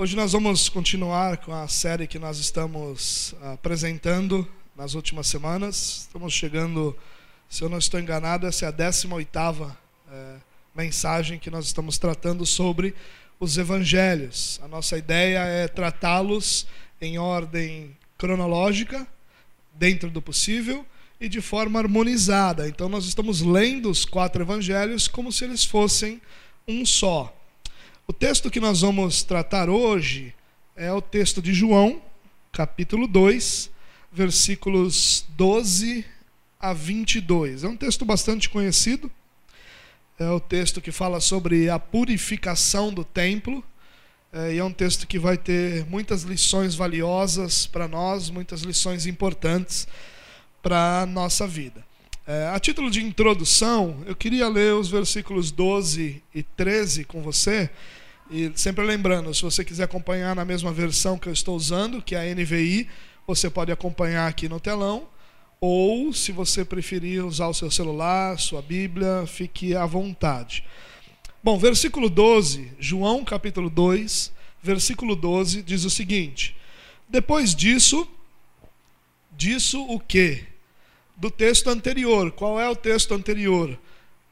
Hoje nós vamos continuar com a série que nós estamos apresentando nas últimas semanas. Estamos chegando, se eu não estou enganado, essa é a 18 é, mensagem que nós estamos tratando sobre os evangelhos. A nossa ideia é tratá-los em ordem cronológica, dentro do possível, e de forma harmonizada. Então nós estamos lendo os quatro evangelhos como se eles fossem um só. O texto que nós vamos tratar hoje é o texto de João, capítulo 2, versículos 12 a 22. É um texto bastante conhecido. É o texto que fala sobre a purificação do templo. É, e é um texto que vai ter muitas lições valiosas para nós, muitas lições importantes para a nossa vida. É, a título de introdução, eu queria ler os versículos 12 e 13 com você e sempre lembrando, se você quiser acompanhar na mesma versão que eu estou usando, que é a NVI, você pode acompanhar aqui no telão. Ou, se você preferir usar o seu celular, sua Bíblia, fique à vontade. Bom, versículo 12, João capítulo 2, versículo 12, diz o seguinte: Depois disso, disso o quê? Do texto anterior. Qual é o texto anterior?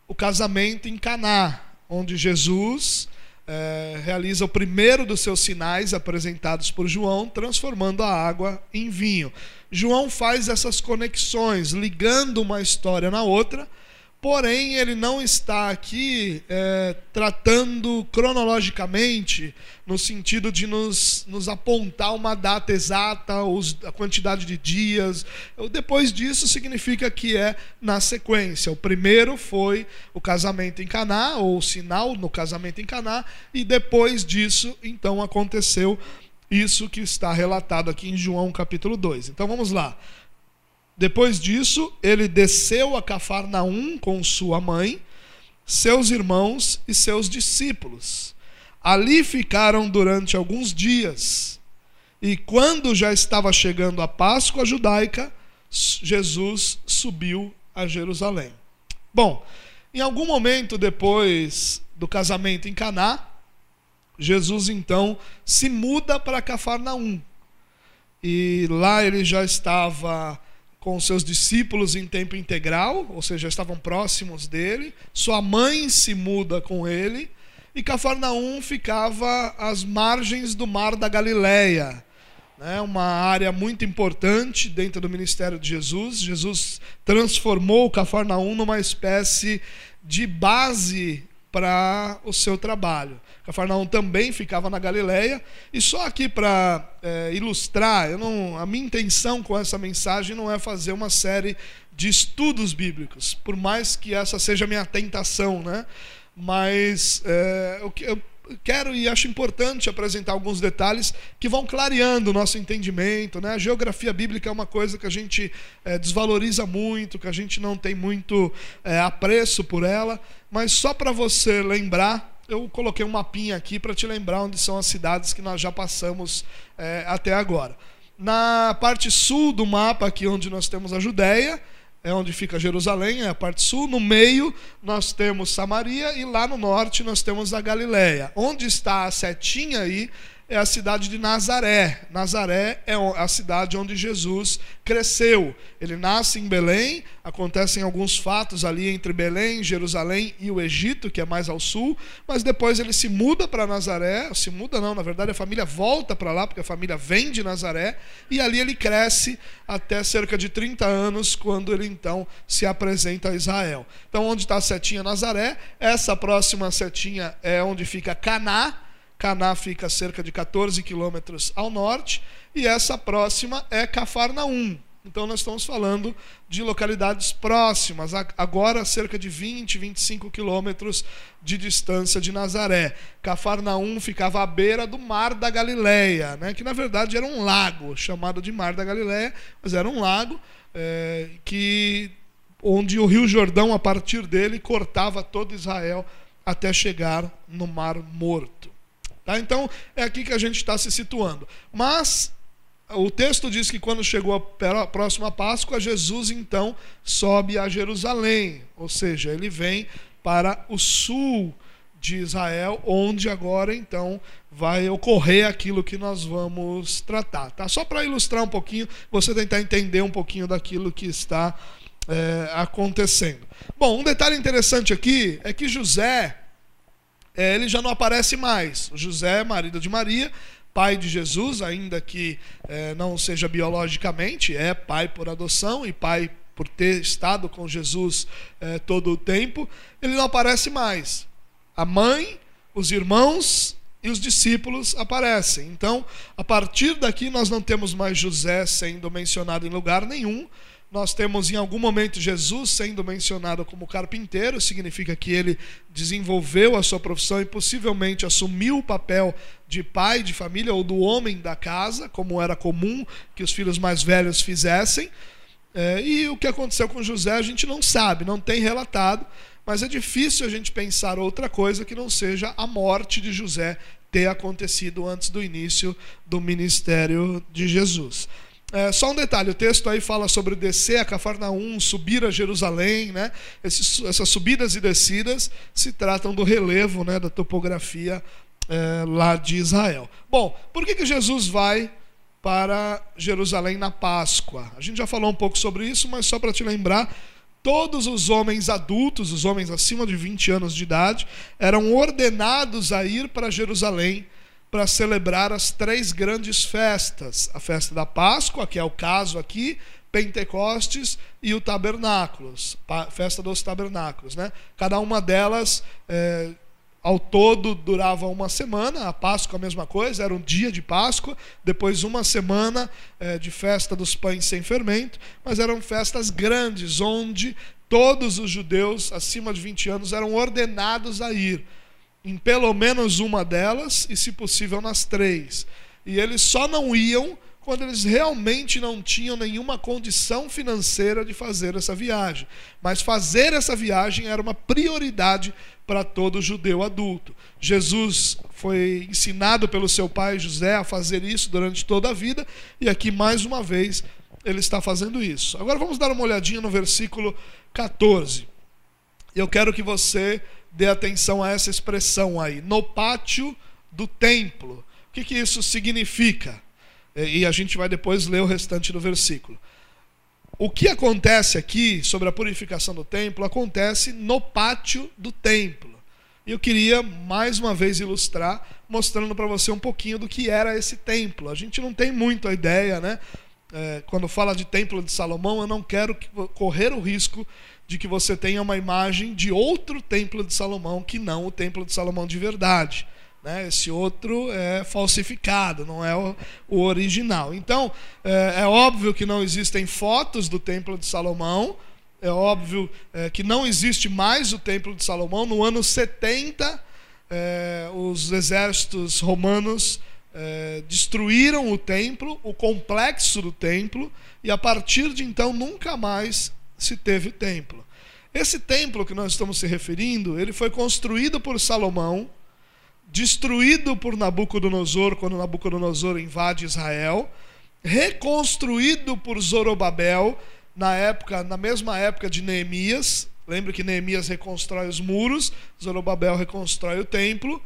O casamento em Caná, onde Jesus é, realiza o primeiro dos seus sinais apresentados por João, transformando a água em vinho. João faz essas conexões, ligando uma história na outra, Porém, ele não está aqui é, tratando cronologicamente, no sentido de nos, nos apontar uma data exata, os, a quantidade de dias. Depois disso, significa que é na sequência. O primeiro foi o casamento em Caná, ou o sinal no casamento em Caná, e depois disso, então, aconteceu isso que está relatado aqui em João capítulo 2. Então vamos lá. Depois disso, ele desceu a Cafarnaum com sua mãe, seus irmãos e seus discípulos. Ali ficaram durante alguns dias. E quando já estava chegando a Páscoa judaica, Jesus subiu a Jerusalém. Bom, em algum momento depois do casamento em Caná, Jesus então se muda para Cafarnaum. E lá ele já estava com seus discípulos em tempo integral, ou seja, estavam próximos dele. Sua mãe se muda com ele. E Cafarnaum ficava às margens do mar da Galileia, né? uma área muito importante dentro do ministério de Jesus. Jesus transformou Cafarnaum numa espécie de base para o seu trabalho. Cafarnaum também ficava na Galileia. E só aqui para é, ilustrar, não, a minha intenção com essa mensagem não é fazer uma série de estudos bíblicos, por mais que essa seja a minha tentação, né? Mas é, eu, eu quero e acho importante apresentar alguns detalhes que vão clareando o nosso entendimento. Né? A geografia bíblica é uma coisa que a gente é, desvaloriza muito, que a gente não tem muito é, apreço por ela, mas só para você lembrar eu coloquei um mapinha aqui para te lembrar onde são as cidades que nós já passamos é, até agora. Na parte sul do mapa, aqui onde nós temos a Judéia, é onde fica Jerusalém, é a parte sul. No meio nós temos Samaria e lá no norte nós temos a Galiléia. Onde está a setinha aí é a cidade de Nazaré. Nazaré é a cidade onde Jesus cresceu. Ele nasce em Belém, acontecem alguns fatos ali entre Belém, Jerusalém e o Egito, que é mais ao sul, mas depois ele se muda para Nazaré, se muda não, na verdade a família volta para lá, porque a família vem de Nazaré, e ali ele cresce até cerca de 30 anos, quando ele então se apresenta a Israel. Então onde está a setinha Nazaré? Essa próxima setinha é onde fica Caná, Caná fica cerca de 14 quilômetros ao norte, e essa próxima é Cafarnaum. Então nós estamos falando de localidades próximas, agora cerca de 20, 25 quilômetros de distância de Nazaré. Cafarnaum ficava à beira do Mar da Galileia, né? que na verdade era um lago, chamado de Mar da Galileia, mas era um lago é, que onde o Rio Jordão, a partir dele, cortava todo Israel até chegar no Mar Morto. Tá? Então, é aqui que a gente está se situando. Mas o texto diz que quando chegou a próxima Páscoa, Jesus então sobe a Jerusalém, ou seja, ele vem para o sul de Israel, onde agora então vai ocorrer aquilo que nós vamos tratar. Tá? Só para ilustrar um pouquinho, você tentar entender um pouquinho daquilo que está é, acontecendo. Bom, um detalhe interessante aqui é que José, ele já não aparece mais. José, marido de Maria, pai de Jesus, ainda que é, não seja biologicamente, é pai por adoção e pai por ter estado com Jesus é, todo o tempo, ele não aparece mais. A mãe, os irmãos e os discípulos aparecem. Então, a partir daqui, nós não temos mais José sendo mencionado em lugar nenhum. Nós temos em algum momento Jesus sendo mencionado como carpinteiro, significa que ele desenvolveu a sua profissão e possivelmente assumiu o papel de pai de família ou do homem da casa, como era comum que os filhos mais velhos fizessem. É, e o que aconteceu com José a gente não sabe, não tem relatado, mas é difícil a gente pensar outra coisa que não seja a morte de José ter acontecido antes do início do ministério de Jesus. É, só um detalhe, o texto aí fala sobre descer a Cafarnaum, subir a Jerusalém, né? Esses, essas subidas e descidas se tratam do relevo, né, da topografia é, lá de Israel. Bom, por que, que Jesus vai para Jerusalém na Páscoa. A gente já falou um pouco sobre isso, mas só para te lembrar, todos os homens adultos, os homens acima de 20 anos de idade, eram ordenados a ir para Jerusalém para celebrar as três grandes festas: a festa da Páscoa, que é o caso aqui, Pentecostes e o Tabernáculos, festa dos Tabernáculos, né? Cada uma delas é, ao todo durava uma semana, a Páscoa a mesma coisa, era um dia de Páscoa, depois uma semana é, de festa dos pães sem fermento, mas eram festas grandes, onde todos os judeus acima de 20 anos eram ordenados a ir, em pelo menos uma delas, e se possível nas três. E eles só não iam quando eles realmente não tinham nenhuma condição financeira de fazer essa viagem. Mas fazer essa viagem era uma prioridade para todo judeu adulto. Jesus foi ensinado pelo seu pai José a fazer isso durante toda a vida, e aqui mais uma vez ele está fazendo isso. Agora vamos dar uma olhadinha no versículo 14. Eu quero que você dê atenção a essa expressão aí, no pátio do templo. O que, que isso significa? E a gente vai depois ler o restante do versículo. O que acontece aqui sobre a purificação do templo acontece no pátio do templo. E eu queria mais uma vez ilustrar, mostrando para você um pouquinho do que era esse templo. A gente não tem muito a ideia, né? É, quando fala de templo de Salomão, eu não quero correr o risco de que você tenha uma imagem de outro templo de Salomão que não o templo de Salomão de verdade. Né? Esse outro é falsificado, não é o, o original. Então, é, é, óbvio que não existem fotos do Templo de Salomão, é óbvio é, que não existe mais o Templo de Salomão. No ano 70, é, os exércitos romanos é, destruíram o templo, o complexo do templo, e a partir de então nunca mais se teve templo. Esse templo que nós estamos se referindo, ele foi construído por Salomão destruído por Nabucodonosor quando Nabucodonosor invade Israel, reconstruído por Zorobabel na época, na mesma época de Neemias. Lembra que Neemias reconstrói os muros, Zorobabel reconstrói o templo.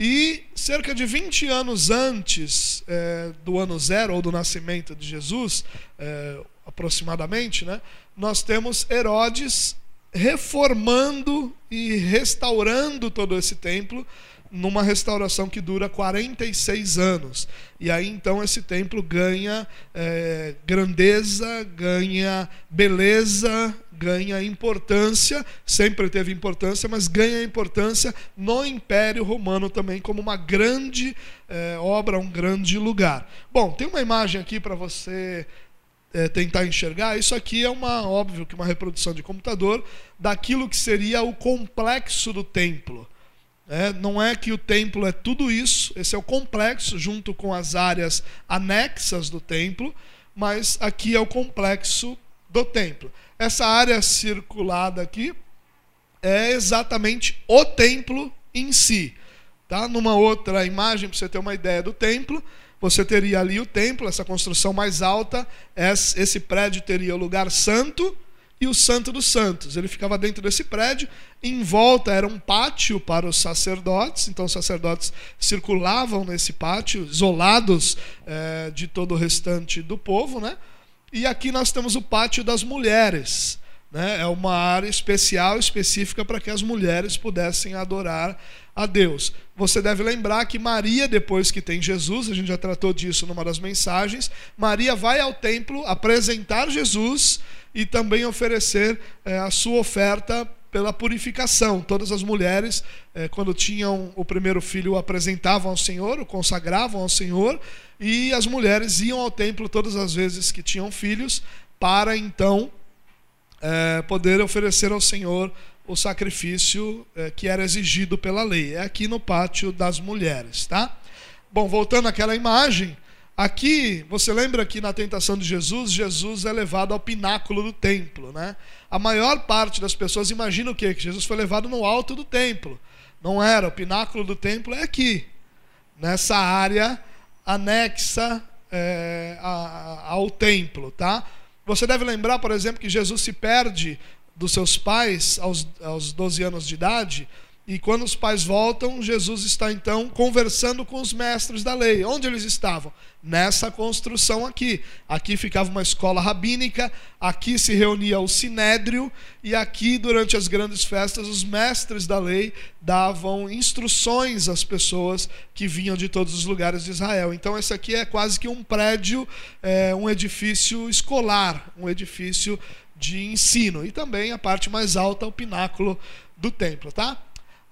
E cerca de 20 anos antes é, do ano zero, ou do nascimento de Jesus, é, aproximadamente, né, nós temos Herodes reformando e restaurando todo esse templo numa restauração que dura 46 anos. E aí então esse templo ganha é, grandeza, ganha beleza, ganha importância, sempre teve importância, mas ganha importância no Império Romano também como uma grande é, obra, um grande lugar. Bom, tem uma imagem aqui para você é, tentar enxergar. Isso aqui é uma óbvio que uma reprodução de computador daquilo que seria o complexo do templo. É, não é que o templo é tudo isso, esse é o complexo, junto com as áreas anexas do templo, mas aqui é o complexo do templo. Essa área circulada aqui é exatamente o templo em si. Tá? Numa outra imagem, para você ter uma ideia do templo, você teria ali o templo, essa construção mais alta, esse prédio teria o lugar santo, e o Santo dos Santos. Ele ficava dentro desse prédio, em volta era um pátio para os sacerdotes, então os sacerdotes circulavam nesse pátio, isolados é, de todo o restante do povo, né? E aqui nós temos o pátio das mulheres. Né? É uma área especial, específica para que as mulheres pudessem adorar a Deus. Você deve lembrar que Maria, depois que tem Jesus, a gente já tratou disso numa das mensagens, Maria vai ao templo apresentar Jesus e também oferecer é, a sua oferta pela purificação. Todas as mulheres, é, quando tinham o primeiro filho, o apresentavam ao Senhor, o consagravam ao Senhor, e as mulheres iam ao templo todas as vezes que tinham filhos, para então é, poder oferecer ao Senhor o sacrifício é, que era exigido pela lei. É aqui no pátio das mulheres, tá? Bom, voltando àquela imagem, Aqui, você lembra que na tentação de Jesus, Jesus é levado ao pináculo do templo, né? A maior parte das pessoas imagina o quê? Que Jesus foi levado no alto do templo. Não era, o pináculo do templo é aqui, nessa área anexa é, a, ao templo, tá? Você deve lembrar, por exemplo, que Jesus se perde dos seus pais aos, aos 12 anos de idade, e quando os pais voltam, Jesus está então conversando com os mestres da lei. Onde eles estavam? Nessa construção aqui. Aqui ficava uma escola rabínica, aqui se reunia o sinédrio, e aqui, durante as grandes festas, os mestres da lei davam instruções às pessoas que vinham de todos os lugares de Israel. Então, esse aqui é quase que um prédio, é, um edifício escolar, um edifício de ensino. E também a parte mais alta, o pináculo do templo, tá?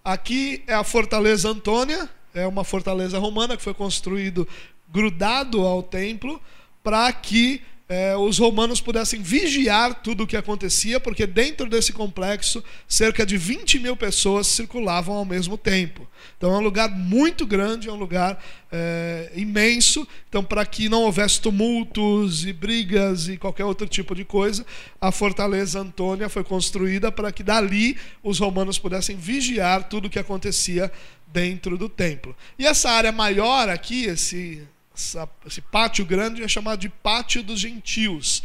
Aqui é a Fortaleza Antônia, é uma fortaleza romana que foi construído grudado ao templo para que eh, os romanos pudessem vigiar tudo o que acontecia, porque dentro desse complexo cerca de 20 mil pessoas circulavam ao mesmo tempo. Então é um lugar muito grande, é um lugar é, imenso. Então, para que não houvesse tumultos e brigas e qualquer outro tipo de coisa, a fortaleza Antônia foi construída para que dali os romanos pudessem vigiar tudo o que acontecia dentro do templo. E essa área maior aqui, esse, essa, esse pátio grande, é chamado de Pátio dos Gentios.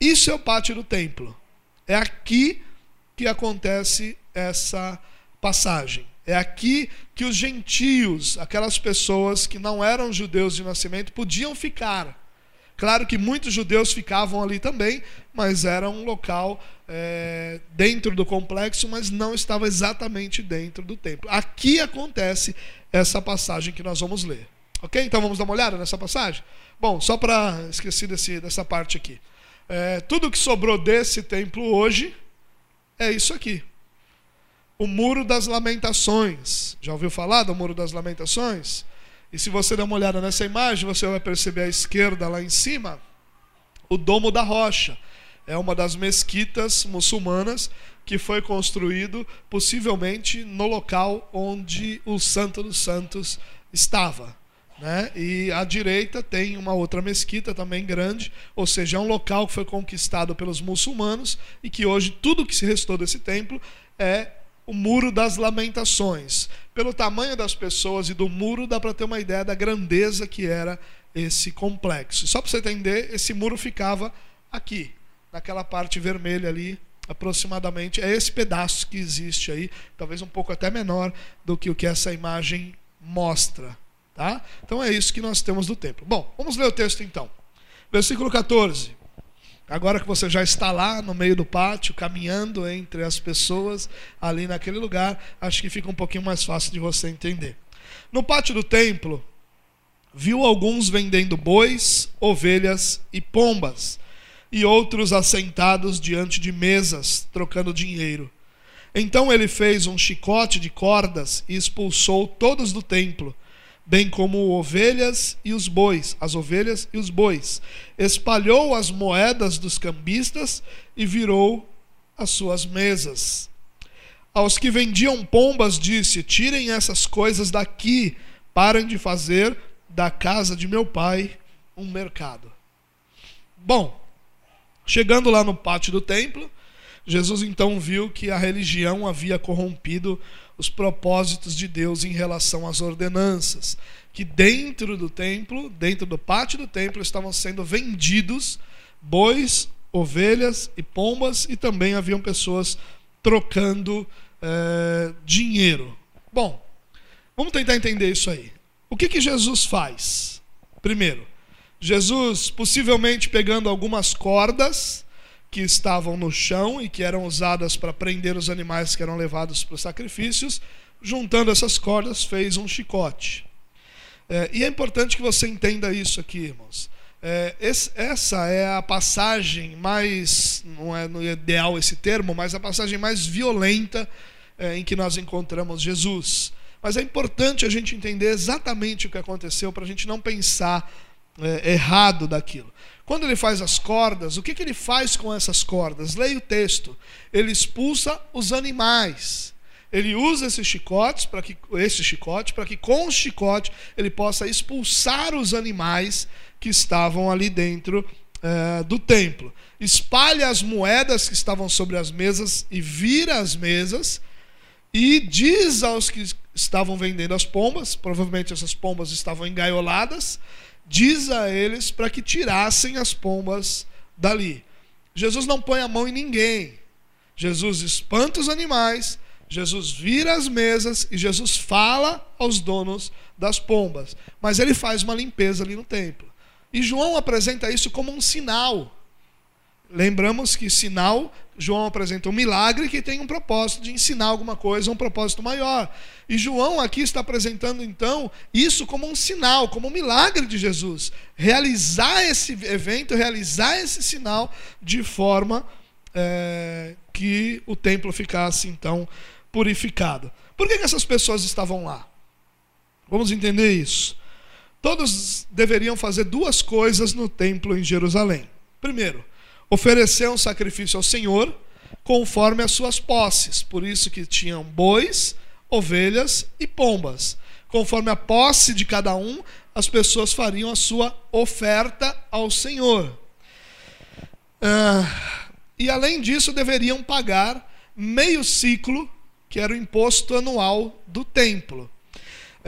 Isso é o pátio do templo. É aqui que acontece essa passagem. É aqui que os gentios, aquelas pessoas que não eram judeus de nascimento, podiam ficar. Claro que muitos judeus ficavam ali também, mas era um local é, dentro do complexo, mas não estava exatamente dentro do templo. Aqui acontece essa passagem que nós vamos ler. Ok? Então vamos dar uma olhada nessa passagem? Bom, só para esquecer desse, dessa parte aqui. É, tudo que sobrou desse templo hoje é isso aqui o Muro das Lamentações. Já ouviu falar do Muro das Lamentações? E se você der uma olhada nessa imagem, você vai perceber à esquerda, lá em cima, o Domo da Rocha. É uma das mesquitas muçulmanas que foi construído possivelmente no local onde o Santo dos Santos estava. Né? E à direita tem uma outra mesquita também grande, ou seja, é um local que foi conquistado pelos muçulmanos e que hoje tudo que se restou desse templo é o Muro das Lamentações. Pelo tamanho das pessoas e do muro, dá para ter uma ideia da grandeza que era esse complexo. Só para você entender, esse muro ficava aqui, naquela parte vermelha ali, aproximadamente. É esse pedaço que existe aí, talvez um pouco até menor do que o que essa imagem mostra. Tá? Então é isso que nós temos do templo. Bom, vamos ler o texto então. Versículo 14. Agora que você já está lá no meio do pátio, caminhando entre as pessoas ali naquele lugar, acho que fica um pouquinho mais fácil de você entender. No pátio do templo, viu alguns vendendo bois, ovelhas e pombas, e outros assentados diante de mesas, trocando dinheiro. Então ele fez um chicote de cordas e expulsou todos do templo bem como ovelhas e os bois, as ovelhas e os bois. Espalhou as moedas dos cambistas e virou as suas mesas. Aos que vendiam pombas disse: Tirem essas coisas daqui, parem de fazer da casa de meu pai um mercado. Bom, chegando lá no pátio do templo, Jesus então viu que a religião havia corrompido os propósitos de Deus em relação às ordenanças, que dentro do templo, dentro do pátio do templo, estavam sendo vendidos bois, ovelhas e pombas, e também haviam pessoas trocando é, dinheiro. Bom, vamos tentar entender isso aí. O que, que Jesus faz? Primeiro, Jesus, possivelmente pegando algumas cordas que estavam no chão e que eram usadas para prender os animais que eram levados para os sacrifícios, juntando essas cordas, fez um chicote. É, e é importante que você entenda isso aqui, irmãos. É, esse, essa é a passagem mais, não é no ideal esse termo, mas a passagem mais violenta é, em que nós encontramos Jesus. Mas é importante a gente entender exatamente o que aconteceu para a gente não pensar é, errado daquilo. Quando ele faz as cordas, o que, que ele faz com essas cordas? Leia o texto. Ele expulsa os animais. Ele usa esses chicotes para que esse chicote para que com o chicote ele possa expulsar os animais que estavam ali dentro é, do templo. Espalha as moedas que estavam sobre as mesas e vira as mesas e diz aos que estavam vendendo as pombas, provavelmente essas pombas estavam engaioladas, diz a eles para que tirassem as pombas dali. Jesus não põe a mão em ninguém. Jesus espanta os animais, Jesus vira as mesas e Jesus fala aos donos das pombas. Mas ele faz uma limpeza ali no templo. E João apresenta isso como um sinal. Lembramos que sinal, João apresenta um milagre que tem um propósito de ensinar alguma coisa, um propósito maior. E João aqui está apresentando então isso como um sinal, como um milagre de Jesus. Realizar esse evento, realizar esse sinal de forma é, que o templo ficasse então purificado. Por que, que essas pessoas estavam lá? Vamos entender isso. Todos deveriam fazer duas coisas no templo em Jerusalém. Primeiro, oferecer um sacrifício ao Senhor conforme as suas posses. Por isso que tinham bois, ovelhas e pombas. Conforme a posse de cada um, as pessoas fariam a sua oferta ao Senhor. Ah, e além disso, deveriam pagar meio ciclo, que era o imposto anual do templo.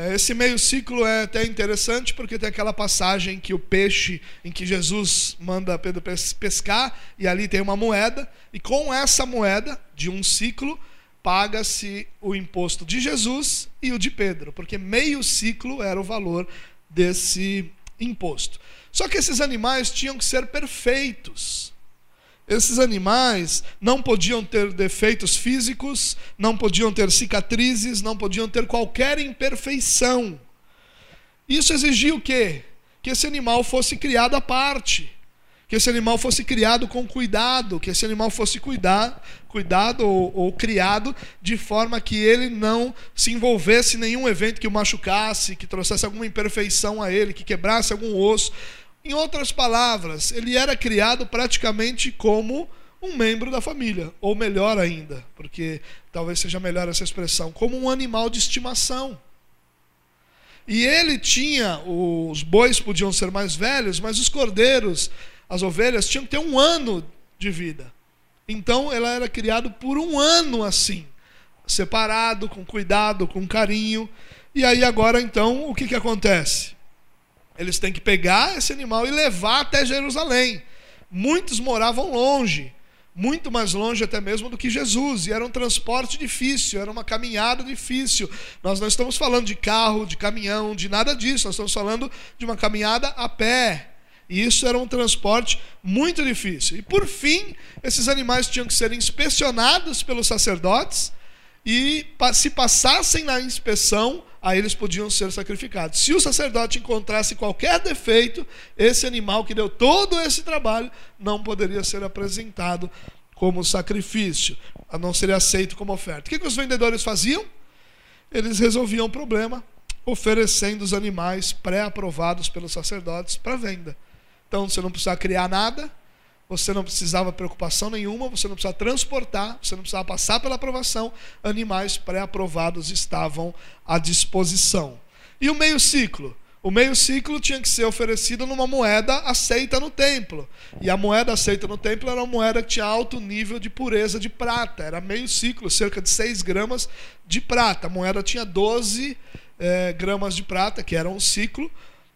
É, esse meio ciclo é até interessante porque tem aquela passagem que o peixe, em que Jesus manda Pedro pescar, e ali tem uma moeda, e com essa moeda de um ciclo, paga-se o imposto de Jesus e o de Pedro, porque meio ciclo era o valor desse imposto. Só que esses animais tinham que ser perfeitos. Esses animais não podiam ter defeitos físicos, não podiam ter cicatrizes, não podiam ter qualquer imperfeição. Isso exigia o quê? Que esse animal fosse criado à parte, que esse animal fosse criado com cuidado, que esse animal fosse cuidar, cuidado ou, ou criado de forma que ele não se envolvesse em nenhum evento que o machucasse, que trouxesse alguma imperfeição a ele, que quebrasse algum osso. Em outras palavras, ele era criado praticamente como um membro da família, ou melhor ainda, porque talvez seja melhor essa expressão, como um animal de estimação. E ele tinha, os bois podiam ser mais velhos, mas os cordeiros, as ovelhas, tinham que ter um ano de vida. Então ela era criado por um ano assim, separado, com cuidado, com carinho. E aí agora então o que, que acontece? Eles têm que pegar esse animal e levar até Jerusalém. Muitos moravam longe, muito mais longe até mesmo do que Jesus, e era um transporte difícil, era uma caminhada difícil. Nós não estamos falando de carro, de caminhão, de nada disso, nós estamos falando de uma caminhada a pé. E isso era um transporte muito difícil. E por fim, esses animais tinham que ser inspecionados pelos sacerdotes e se passassem na inspeção, aí eles podiam ser sacrificados. Se o sacerdote encontrasse qualquer defeito, esse animal que deu todo esse trabalho não poderia ser apresentado como sacrifício, não seria aceito como oferta. O que, que os vendedores faziam? Eles resolviam o problema oferecendo os animais pré-aprovados pelos sacerdotes para venda. Então você não precisa criar nada, você não precisava preocupação nenhuma, você não precisava transportar, você não precisava passar pela aprovação, animais pré-aprovados estavam à disposição. E o meio ciclo? O meio ciclo tinha que ser oferecido numa moeda aceita no templo. E a moeda aceita no templo era uma moeda que tinha alto nível de pureza de prata. Era meio ciclo, cerca de 6 gramas de prata. A moeda tinha 12 eh, gramas de prata, que era um ciclo.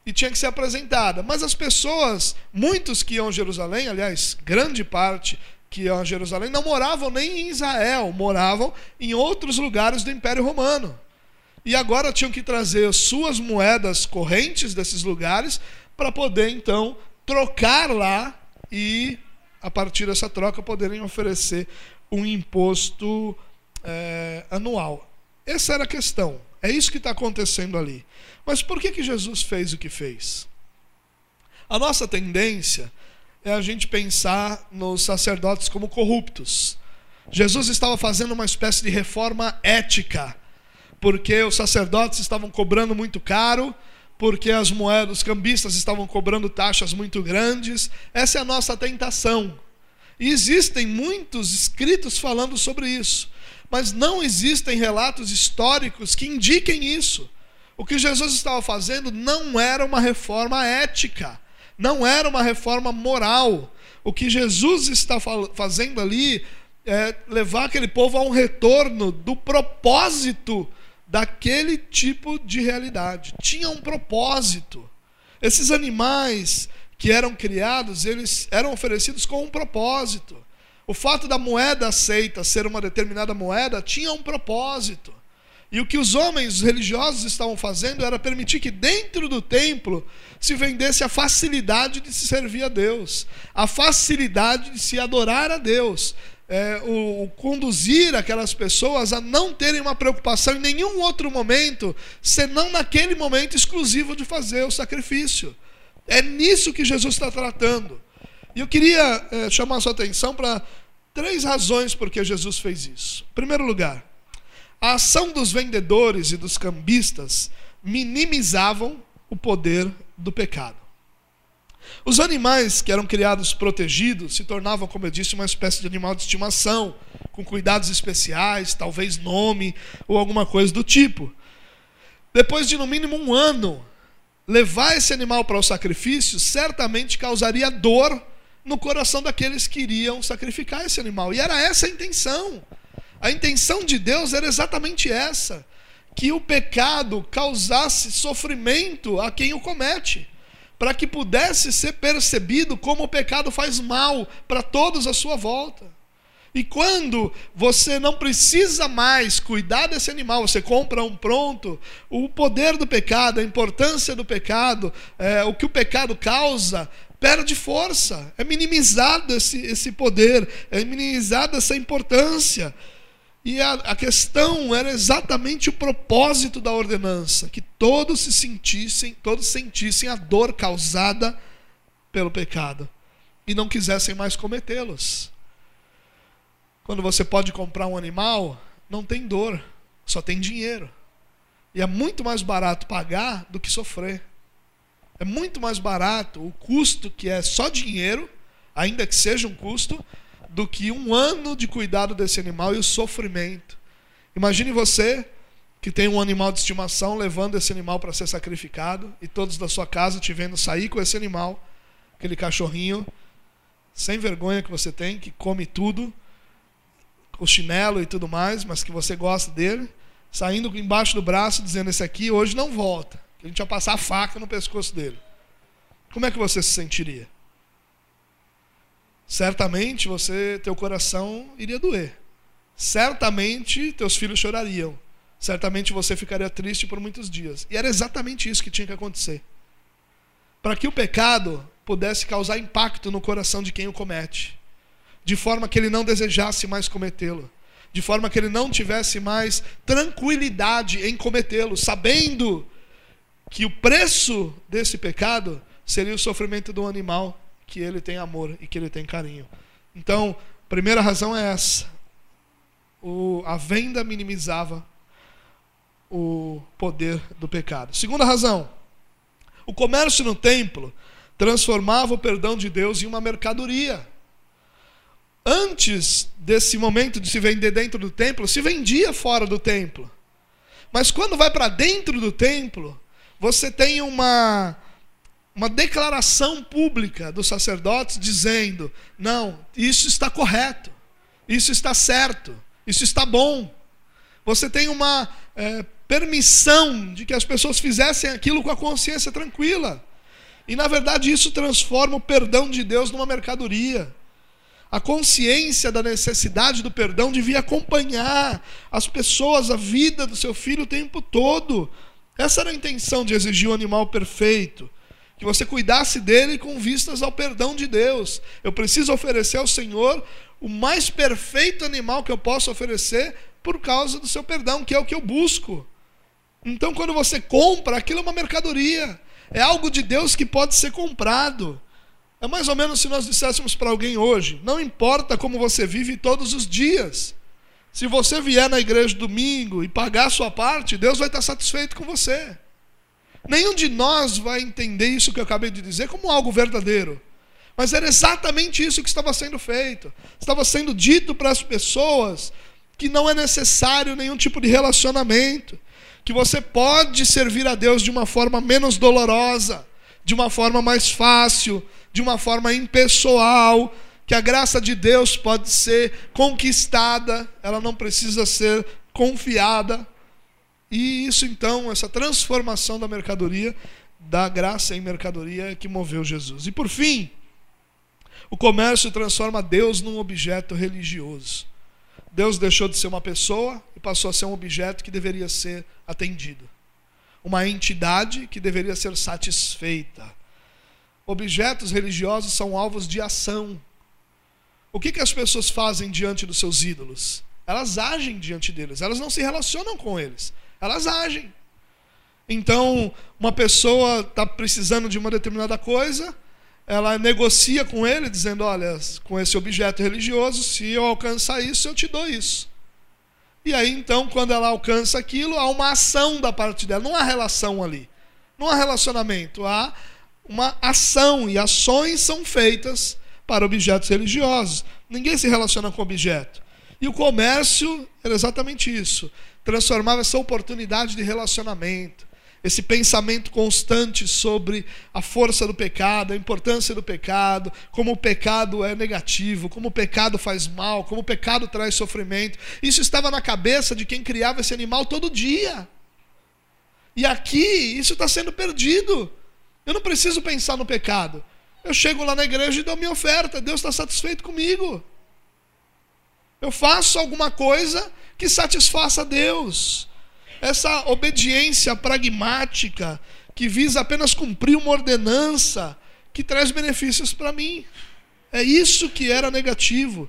E tinha que ser apresentada. Mas as pessoas, muitos que iam a Jerusalém, aliás, grande parte que iam a Jerusalém, não moravam nem em Israel, moravam em outros lugares do Império Romano. E agora tinham que trazer suas moedas correntes desses lugares para poder então trocar lá e, a partir dessa troca, poderem oferecer um imposto é, anual. Essa era a questão. É isso que está acontecendo ali. Mas por que, que Jesus fez o que fez? A nossa tendência é a gente pensar nos sacerdotes como corruptos. Jesus estava fazendo uma espécie de reforma ética, porque os sacerdotes estavam cobrando muito caro, porque as moedas, os cambistas estavam cobrando taxas muito grandes. Essa é a nossa tentação. E existem muitos escritos falando sobre isso, mas não existem relatos históricos que indiquem isso. O que Jesus estava fazendo não era uma reforma ética, não era uma reforma moral. O que Jesus está fazendo ali é levar aquele povo a um retorno do propósito daquele tipo de realidade. Tinha um propósito. Esses animais que eram criados, eles eram oferecidos com um propósito. O fato da moeda aceita ser uma determinada moeda tinha um propósito. E o que os homens religiosos estavam fazendo era permitir que dentro do templo se vendesse a facilidade de se servir a Deus, a facilidade de se adorar a Deus, é, o, o, conduzir aquelas pessoas a não terem uma preocupação em nenhum outro momento, senão naquele momento exclusivo de fazer o sacrifício. É nisso que Jesus está tratando. E eu queria é, chamar sua atenção para três razões por que Jesus fez isso. Em primeiro lugar, a ação dos vendedores e dos cambistas minimizavam o poder do pecado. Os animais que eram criados protegidos se tornavam, como eu disse, uma espécie de animal de estimação, com cuidados especiais, talvez nome ou alguma coisa do tipo. Depois de no mínimo um ano, levar esse animal para o sacrifício certamente causaria dor no coração daqueles que iriam sacrificar esse animal. E era essa a intenção. A intenção de Deus era exatamente essa: que o pecado causasse sofrimento a quem o comete, para que pudesse ser percebido como o pecado faz mal para todos à sua volta. E quando você não precisa mais cuidar desse animal, você compra um pronto, o poder do pecado, a importância do pecado, é, o que o pecado causa, perde força. É minimizado esse, esse poder, é minimizada essa importância. E a, a, questão era exatamente o propósito da ordenança, que todos se sentissem, todos sentissem a dor causada pelo pecado e não quisessem mais cometê-los. Quando você pode comprar um animal, não tem dor, só tem dinheiro. E é muito mais barato pagar do que sofrer. É muito mais barato o custo que é só dinheiro, ainda que seja um custo, do que um ano de cuidado desse animal e o sofrimento. Imagine você que tem um animal de estimação levando esse animal para ser sacrificado e todos da sua casa te vendo sair com esse animal, aquele cachorrinho sem vergonha que você tem, que come tudo, o chinelo e tudo mais, mas que você gosta dele, saindo embaixo do braço dizendo esse aqui hoje não volta, a gente vai passar a faca no pescoço dele. Como é que você se sentiria? certamente você, teu coração iria doer. Certamente teus filhos chorariam. Certamente você ficaria triste por muitos dias. E era exatamente isso que tinha que acontecer. Para que o pecado pudesse causar impacto no coração de quem o comete, de forma que ele não desejasse mais cometê-lo, de forma que ele não tivesse mais tranquilidade em cometê-lo, sabendo que o preço desse pecado seria o sofrimento do animal que ele tem amor e que ele tem carinho. Então, primeira razão é essa. O, a venda minimizava o poder do pecado. Segunda razão, o comércio no templo transformava o perdão de Deus em uma mercadoria. Antes desse momento de se vender dentro do templo, se vendia fora do templo. Mas quando vai para dentro do templo, você tem uma uma declaração pública dos sacerdotes dizendo: não, isso está correto, isso está certo, isso está bom. Você tem uma é, permissão de que as pessoas fizessem aquilo com a consciência tranquila. E na verdade isso transforma o perdão de Deus numa mercadoria. A consciência da necessidade do perdão devia acompanhar as pessoas, a vida do seu filho o tempo todo. Essa era a intenção de exigir um animal perfeito. Que você cuidasse dele com vistas ao perdão de Deus. Eu preciso oferecer ao Senhor o mais perfeito animal que eu posso oferecer por causa do seu perdão, que é o que eu busco. Então, quando você compra, aquilo é uma mercadoria. É algo de Deus que pode ser comprado. É mais ou menos se nós disséssemos para alguém hoje: não importa como você vive todos os dias, se você vier na igreja domingo e pagar a sua parte, Deus vai estar satisfeito com você. Nenhum de nós vai entender isso que eu acabei de dizer como algo verdadeiro. Mas era exatamente isso que estava sendo feito. Estava sendo dito para as pessoas que não é necessário nenhum tipo de relacionamento, que você pode servir a Deus de uma forma menos dolorosa, de uma forma mais fácil, de uma forma impessoal, que a graça de Deus pode ser conquistada, ela não precisa ser confiada. E isso então, essa transformação da mercadoria, da graça em mercadoria é que moveu Jesus. E por fim, o comércio transforma Deus num objeto religioso. Deus deixou de ser uma pessoa e passou a ser um objeto que deveria ser atendido. Uma entidade que deveria ser satisfeita Objetos religiosos são alvos de ação. O que, que as pessoas fazem diante dos seus ídolos? Elas agem diante deles, elas não se relacionam com eles, elas agem. Então, uma pessoa está precisando de uma determinada coisa, ela negocia com ele, dizendo: Olha, com esse objeto religioso, se eu alcançar isso, eu te dou isso. E aí, então, quando ela alcança aquilo, há uma ação da parte dela, não há relação ali, não há relacionamento, há uma ação e ações são feitas para objetos religiosos. Ninguém se relaciona com objeto. E o comércio era exatamente isso. Transformava essa oportunidade de relacionamento, esse pensamento constante sobre a força do pecado, a importância do pecado, como o pecado é negativo, como o pecado faz mal, como o pecado traz sofrimento. Isso estava na cabeça de quem criava esse animal todo dia. E aqui isso está sendo perdido. Eu não preciso pensar no pecado. Eu chego lá na igreja e dou minha oferta. Deus está satisfeito comigo. Eu faço alguma coisa que satisfaça a Deus. Essa obediência pragmática que visa apenas cumprir uma ordenança que traz benefícios para mim. É isso que era negativo.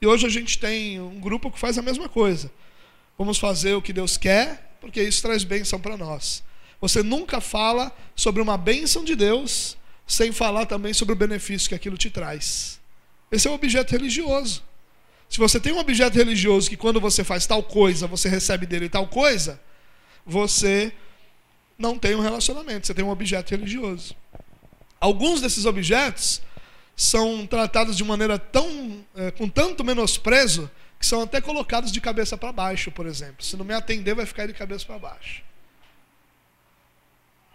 E hoje a gente tem um grupo que faz a mesma coisa. Vamos fazer o que Deus quer, porque isso traz bênção para nós. Você nunca fala sobre uma bênção de Deus sem falar também sobre o benefício que aquilo te traz. Esse é um objeto religioso. Se você tem um objeto religioso que quando você faz tal coisa, você recebe dele tal coisa, você não tem um relacionamento, você tem um objeto religioso. Alguns desses objetos são tratados de maneira tão é, com tanto menosprezo que são até colocados de cabeça para baixo, por exemplo. Se não me atender, vai ficar de cabeça para baixo.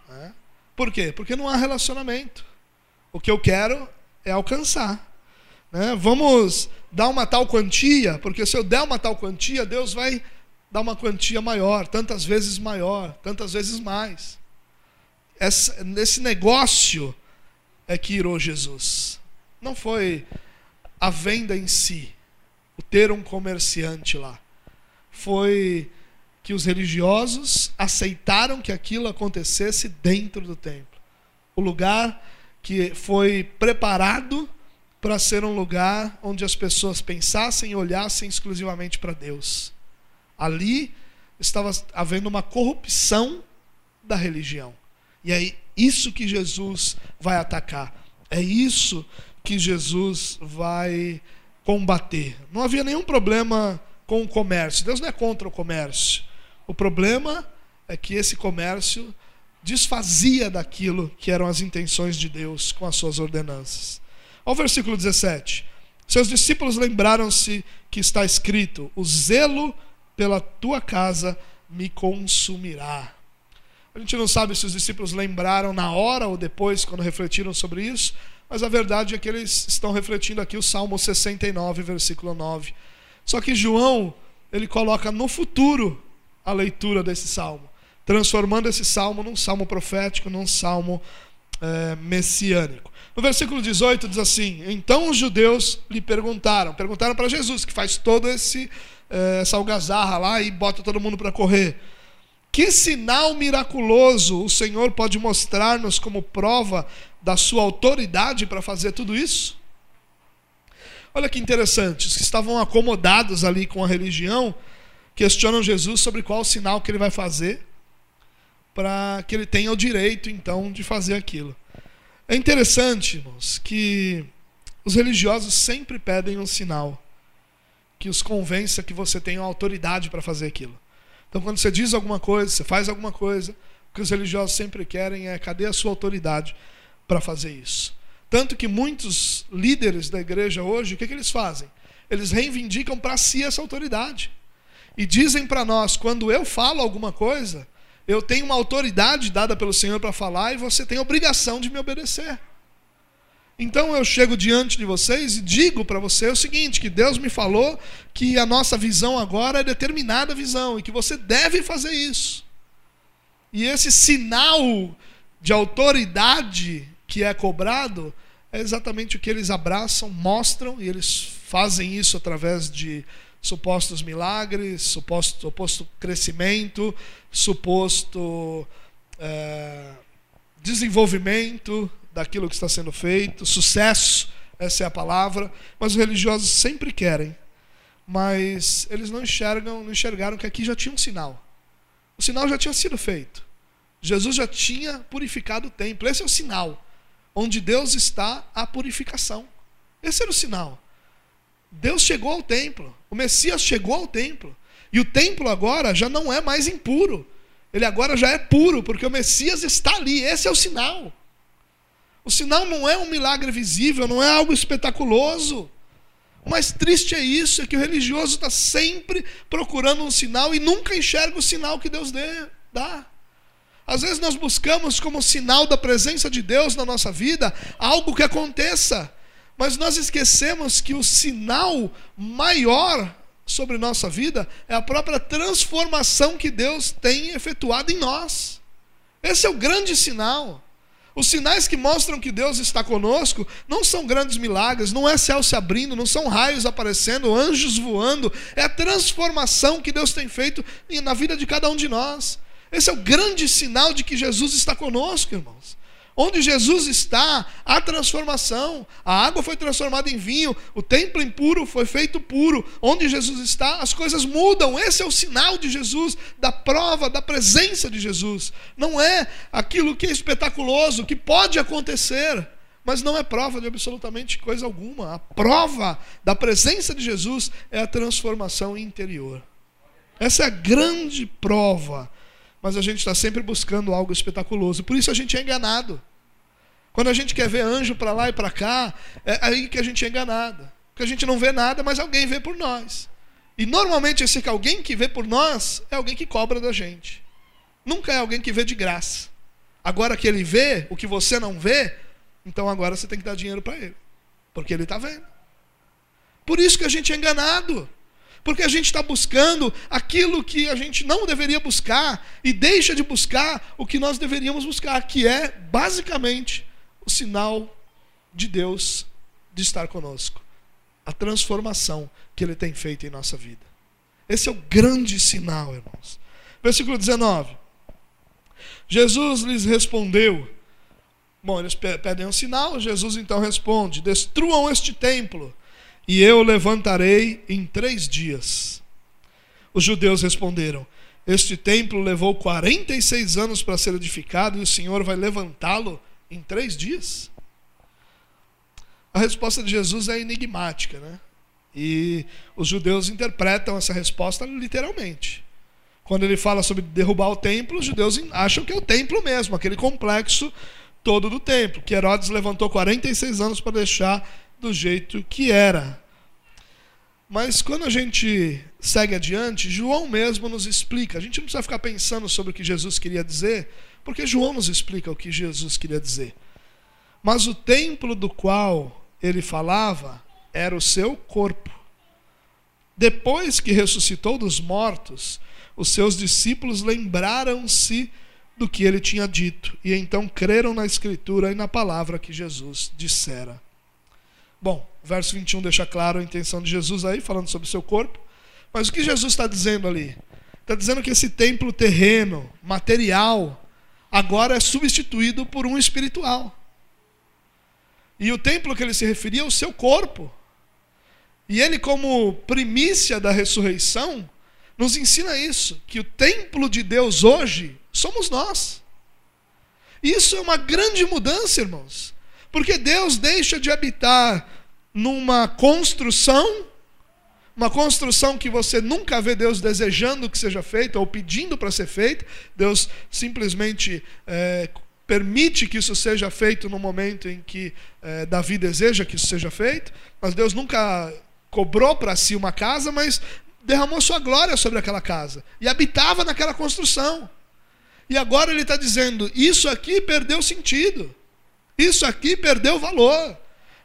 Né? Por quê? Porque não há relacionamento. O que eu quero é alcançar. Né? Vamos dar uma tal quantia, porque se eu der uma tal quantia, Deus vai dar uma quantia maior, tantas vezes maior, tantas vezes mais. Essa, nesse negócio é que irou Jesus. Não foi a venda em si, o ter um comerciante lá. Foi que os religiosos aceitaram que aquilo acontecesse dentro do templo. O lugar que foi preparado para ser um lugar onde as pessoas pensassem e olhassem exclusivamente para Deus. Ali estava havendo uma corrupção da religião. E é isso que Jesus vai atacar. É isso que Jesus vai combater. Não havia nenhum problema com o comércio. Deus não é contra o comércio. O problema é que esse comércio desfazia daquilo que eram as intenções de Deus com as suas ordenanças. Ao versículo 17. Seus discípulos lembraram-se que está escrito: O zelo pela tua casa me consumirá. A gente não sabe se os discípulos lembraram na hora ou depois, quando refletiram sobre isso, mas a verdade é que eles estão refletindo aqui o Salmo 69, versículo 9. Só que João, ele coloca no futuro a leitura desse salmo, transformando esse salmo num salmo profético, num salmo é, messiânico. No versículo 18 diz assim: Então os judeus lhe perguntaram, perguntaram para Jesus, que faz todo esse é, essa algazarra lá e bota todo mundo para correr. Que sinal miraculoso o Senhor pode mostrar-nos como prova da sua autoridade para fazer tudo isso? Olha que interessante, os que estavam acomodados ali com a religião questionam Jesus sobre qual sinal que ele vai fazer para que ele tenha o direito então de fazer aquilo. É interessante, irmãos, que os religiosos sempre pedem um sinal que os convença que você tem autoridade para fazer aquilo. Então, quando você diz alguma coisa, você faz alguma coisa, o que os religiosos sempre querem é cadê a sua autoridade para fazer isso? Tanto que muitos líderes da igreja hoje, o que, que eles fazem? Eles reivindicam para si essa autoridade. E dizem para nós: quando eu falo alguma coisa, eu tenho uma autoridade dada pelo Senhor para falar e você tem obrigação de me obedecer. Então eu chego diante de vocês e digo para você o seguinte: que Deus me falou que a nossa visão agora é determinada visão e que você deve fazer isso. E esse sinal de autoridade que é cobrado é exatamente o que eles abraçam, mostram, e eles fazem isso através de supostos milagres, suposto, suposto crescimento, suposto é, desenvolvimento daquilo que está sendo feito, sucesso, essa é a palavra, mas os religiosos sempre querem, mas eles não enxergam, não enxergaram que aqui já tinha um sinal. O sinal já tinha sido feito. Jesus já tinha purificado o templo. Esse é o sinal. Onde Deus está, a purificação. Esse era o sinal. Deus chegou ao templo. O Messias chegou ao templo. E o templo agora já não é mais impuro. Ele agora já é puro, porque o Messias está ali. Esse é o sinal. O sinal não é um milagre visível, não é algo espetaculoso. O mais triste é isso, é que o religioso está sempre procurando um sinal e nunca enxerga o sinal que Deus dê, dá. Às vezes nós buscamos como sinal da presença de Deus na nossa vida algo que aconteça. Mas nós esquecemos que o sinal maior sobre nossa vida é a própria transformação que Deus tem efetuado em nós. Esse é o grande sinal. Os sinais que mostram que Deus está conosco não são grandes milagres, não é céu se abrindo, não são raios aparecendo, anjos voando, é a transformação que Deus tem feito na vida de cada um de nós. Esse é o grande sinal de que Jesus está conosco, irmãos. Onde Jesus está, há transformação. A água foi transformada em vinho, o templo impuro foi feito puro. Onde Jesus está, as coisas mudam. Esse é o sinal de Jesus, da prova, da presença de Jesus. Não é aquilo que é espetaculoso, que pode acontecer, mas não é prova de absolutamente coisa alguma. A prova da presença de Jesus é a transformação interior. Essa é a grande prova mas a gente está sempre buscando algo espetaculoso. Por isso a gente é enganado. Quando a gente quer ver anjo para lá e para cá, é aí que a gente é enganado. Porque a gente não vê nada, mas alguém vê por nós. E normalmente esse alguém que vê por nós é alguém que cobra da gente. Nunca é alguém que vê de graça. Agora que ele vê o que você não vê, então agora você tem que dar dinheiro para ele. Porque ele está vendo. Por isso que a gente é enganado. Porque a gente está buscando aquilo que a gente não deveria buscar e deixa de buscar o que nós deveríamos buscar, que é basicamente o sinal de Deus de estar conosco, a transformação que Ele tem feito em nossa vida. Esse é o grande sinal, irmãos. Versículo 19. Jesus lhes respondeu. Bom, eles pedem um sinal, Jesus então responde: Destruam este templo e eu levantarei em três dias. Os judeus responderam: Este templo levou 46 anos para ser edificado e o Senhor vai levantá-lo em três dias? A resposta de Jesus é enigmática, né? E os judeus interpretam essa resposta literalmente. Quando ele fala sobre derrubar o templo, os judeus acham que é o templo mesmo, aquele complexo todo do templo, que Herodes levantou 46 anos para deixar do jeito que era. Mas quando a gente segue adiante, João mesmo nos explica. A gente não precisa ficar pensando sobre o que Jesus queria dizer, porque João nos explica o que Jesus queria dizer. Mas o templo do qual ele falava era o seu corpo. Depois que ressuscitou dos mortos, os seus discípulos lembraram-se do que ele tinha dito e então creram na Escritura e na palavra que Jesus dissera. Bom, verso 21 deixa claro a intenção de Jesus aí, falando sobre o seu corpo. Mas o que Jesus está dizendo ali? Está dizendo que esse templo terreno, material, agora é substituído por um espiritual. E o templo que ele se referia é o seu corpo. E ele, como primícia da ressurreição, nos ensina isso: que o templo de Deus hoje somos nós. Isso é uma grande mudança, irmãos. Porque Deus deixa de habitar numa construção, uma construção que você nunca vê Deus desejando que seja feita ou pedindo para ser feita. Deus simplesmente é, permite que isso seja feito no momento em que é, Davi deseja que isso seja feito. Mas Deus nunca cobrou para si uma casa, mas derramou sua glória sobre aquela casa e habitava naquela construção. E agora ele está dizendo: isso aqui perdeu sentido, isso aqui perdeu valor.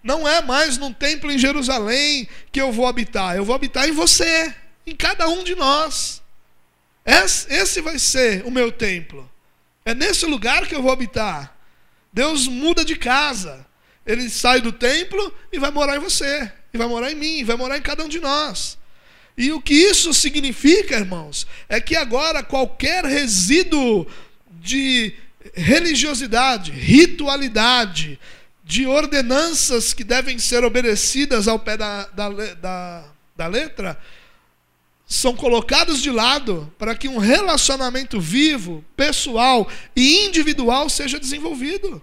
Não é mais num templo em Jerusalém que eu vou habitar, eu vou habitar em você, em cada um de nós. Esse vai ser o meu templo. É nesse lugar que eu vou habitar. Deus muda de casa. Ele sai do templo e vai morar em você, e vai morar em mim, e vai morar em cada um de nós. E o que isso significa, irmãos, é que agora qualquer resíduo de religiosidade, ritualidade, de ordenanças que devem ser obedecidas ao pé da, da, da, da letra, são colocados de lado para que um relacionamento vivo, pessoal e individual seja desenvolvido.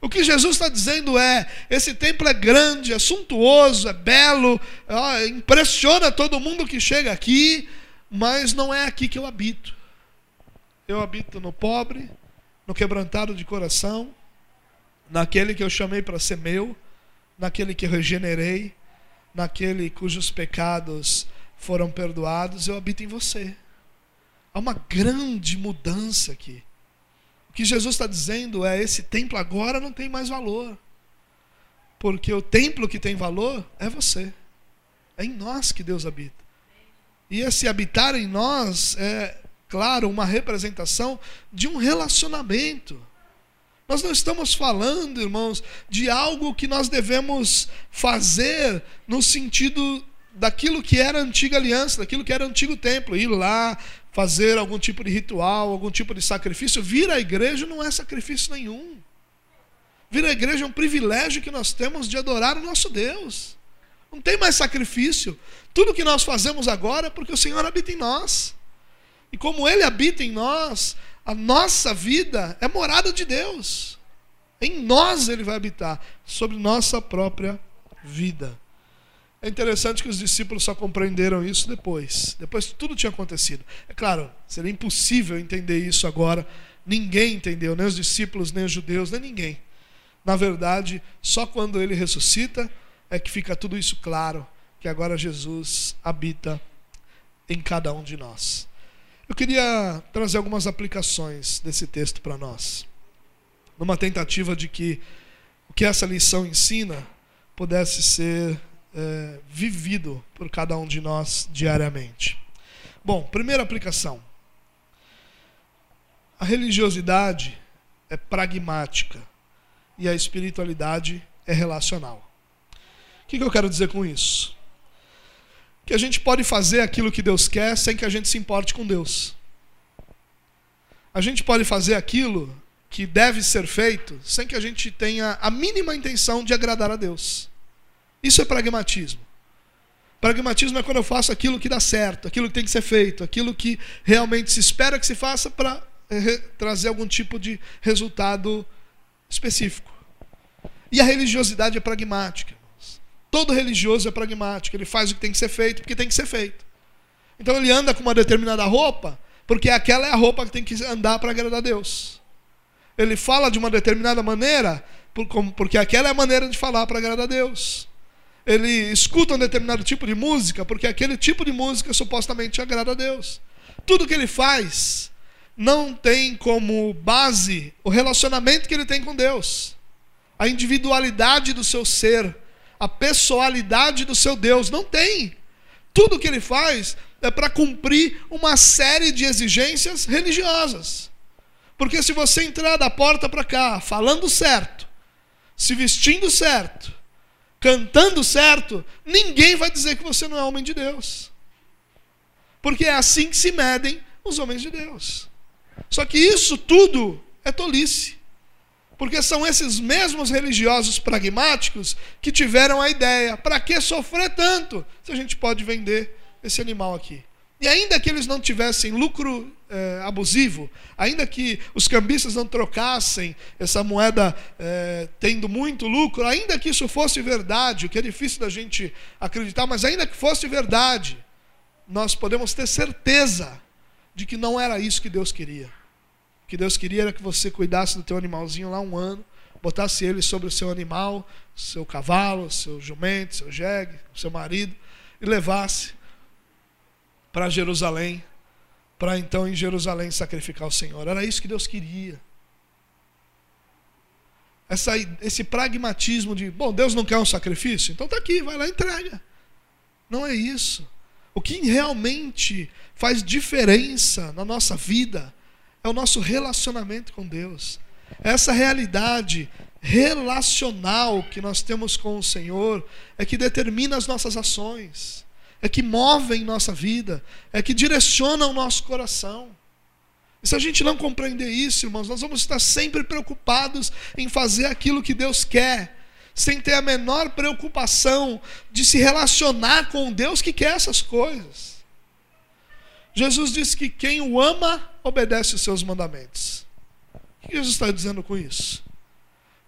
O que Jesus está dizendo é: esse templo é grande, é suntuoso, é belo, ó, impressiona todo mundo que chega aqui, mas não é aqui que eu habito. Eu habito no pobre, no quebrantado de coração, naquele que eu chamei para ser meu, naquele que regenerei, naquele cujos pecados foram perdoados, eu habito em você. Há uma grande mudança aqui. O que Jesus está dizendo é: esse templo agora não tem mais valor. Porque o templo que tem valor é você. É em nós que Deus habita. E esse habitar em nós é, claro, uma representação de um relacionamento. Nós não estamos falando, irmãos, de algo que nós devemos fazer no sentido daquilo que era a antiga aliança, daquilo que era o antigo templo, ir lá, fazer algum tipo de ritual, algum tipo de sacrifício. Vir à igreja não é sacrifício nenhum. Vir à igreja é um privilégio que nós temos de adorar o nosso Deus. Não tem mais sacrifício. Tudo que nós fazemos agora é porque o Senhor habita em nós. E como Ele habita em nós, a nossa vida é morada de Deus. Em nós Ele vai habitar, sobre nossa própria vida. É interessante que os discípulos só compreenderam isso depois, depois que tudo tinha acontecido. É claro, seria impossível entender isso agora. Ninguém entendeu, nem os discípulos, nem os judeus, nem ninguém. Na verdade, só quando ele ressuscita é que fica tudo isso claro, que agora Jesus habita em cada um de nós. Eu queria trazer algumas aplicações desse texto para nós, numa tentativa de que o que essa lição ensina pudesse ser é, vivido por cada um de nós diariamente. Bom, primeira aplicação. A religiosidade é pragmática e a espiritualidade é relacional. O que, que eu quero dizer com isso? Que a gente pode fazer aquilo que Deus quer sem que a gente se importe com Deus. A gente pode fazer aquilo que deve ser feito sem que a gente tenha a mínima intenção de agradar a Deus. Isso é pragmatismo. Pragmatismo é quando eu faço aquilo que dá certo, aquilo que tem que ser feito, aquilo que realmente se espera que se faça para eh, trazer algum tipo de resultado específico. E a religiosidade é pragmática. Todo religioso é pragmático, ele faz o que tem que ser feito porque tem que ser feito. Então ele anda com uma determinada roupa, porque aquela é a roupa que tem que andar para agradar a Deus. Ele fala de uma determinada maneira, porque aquela é a maneira de falar para agradar a Deus ele escuta um determinado tipo de música, porque aquele tipo de música supostamente agrada a Deus. Tudo que ele faz não tem como base o relacionamento que ele tem com Deus, a individualidade do seu ser, a pessoalidade do seu Deus. Não tem. Tudo que ele faz é para cumprir uma série de exigências religiosas. Porque se você entrar da porta para cá, falando certo, se vestindo certo, cantando certo, ninguém vai dizer que você não é homem de Deus. Porque é assim que se medem os homens de Deus. Só que isso tudo é tolice. Porque são esses mesmos religiosos pragmáticos que tiveram a ideia: para que sofrer tanto se a gente pode vender esse animal aqui? E ainda que eles não tivessem lucro é, abusivo, ainda que os cambistas não trocassem essa moeda é, tendo muito lucro, ainda que isso fosse verdade, o que é difícil da gente acreditar, mas ainda que fosse verdade, nós podemos ter certeza de que não era isso que Deus queria que Deus queria era que você cuidasse do teu animalzinho lá um ano, botasse ele sobre o seu animal, seu cavalo, seu jumento, seu jegue, seu marido, e levasse para Jerusalém, para então em Jerusalém sacrificar o Senhor. Era isso que Deus queria. Essa, esse pragmatismo de, bom, Deus não quer um sacrifício, então está aqui, vai lá e entrega. Não é isso. O que realmente faz diferença na nossa vida é o nosso relacionamento com Deus. Essa realidade relacional que nós temos com o Senhor é que determina as nossas ações, é que movem nossa vida, é que direciona o nosso coração. E se a gente não compreender isso, irmãos, nós vamos estar sempre preocupados em fazer aquilo que Deus quer, sem ter a menor preocupação de se relacionar com Deus que quer essas coisas. Jesus disse que quem o ama obedece os seus mandamentos. O que Jesus está dizendo com isso?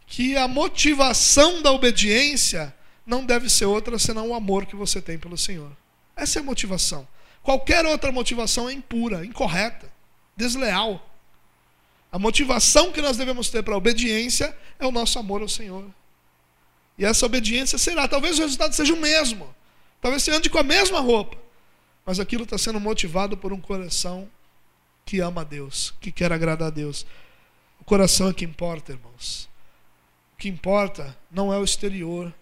Que a motivação da obediência não deve ser outra senão o amor que você tem pelo Senhor. Essa é a motivação. Qualquer outra motivação é impura, incorreta, desleal. A motivação que nós devemos ter para a obediência é o nosso amor ao Senhor. E essa obediência será, talvez o resultado seja o mesmo. Talvez você ande com a mesma roupa mas aquilo está sendo motivado por um coração que ama a Deus, que quer agradar a Deus. O coração é que importa, irmãos. O que importa não é o exterior.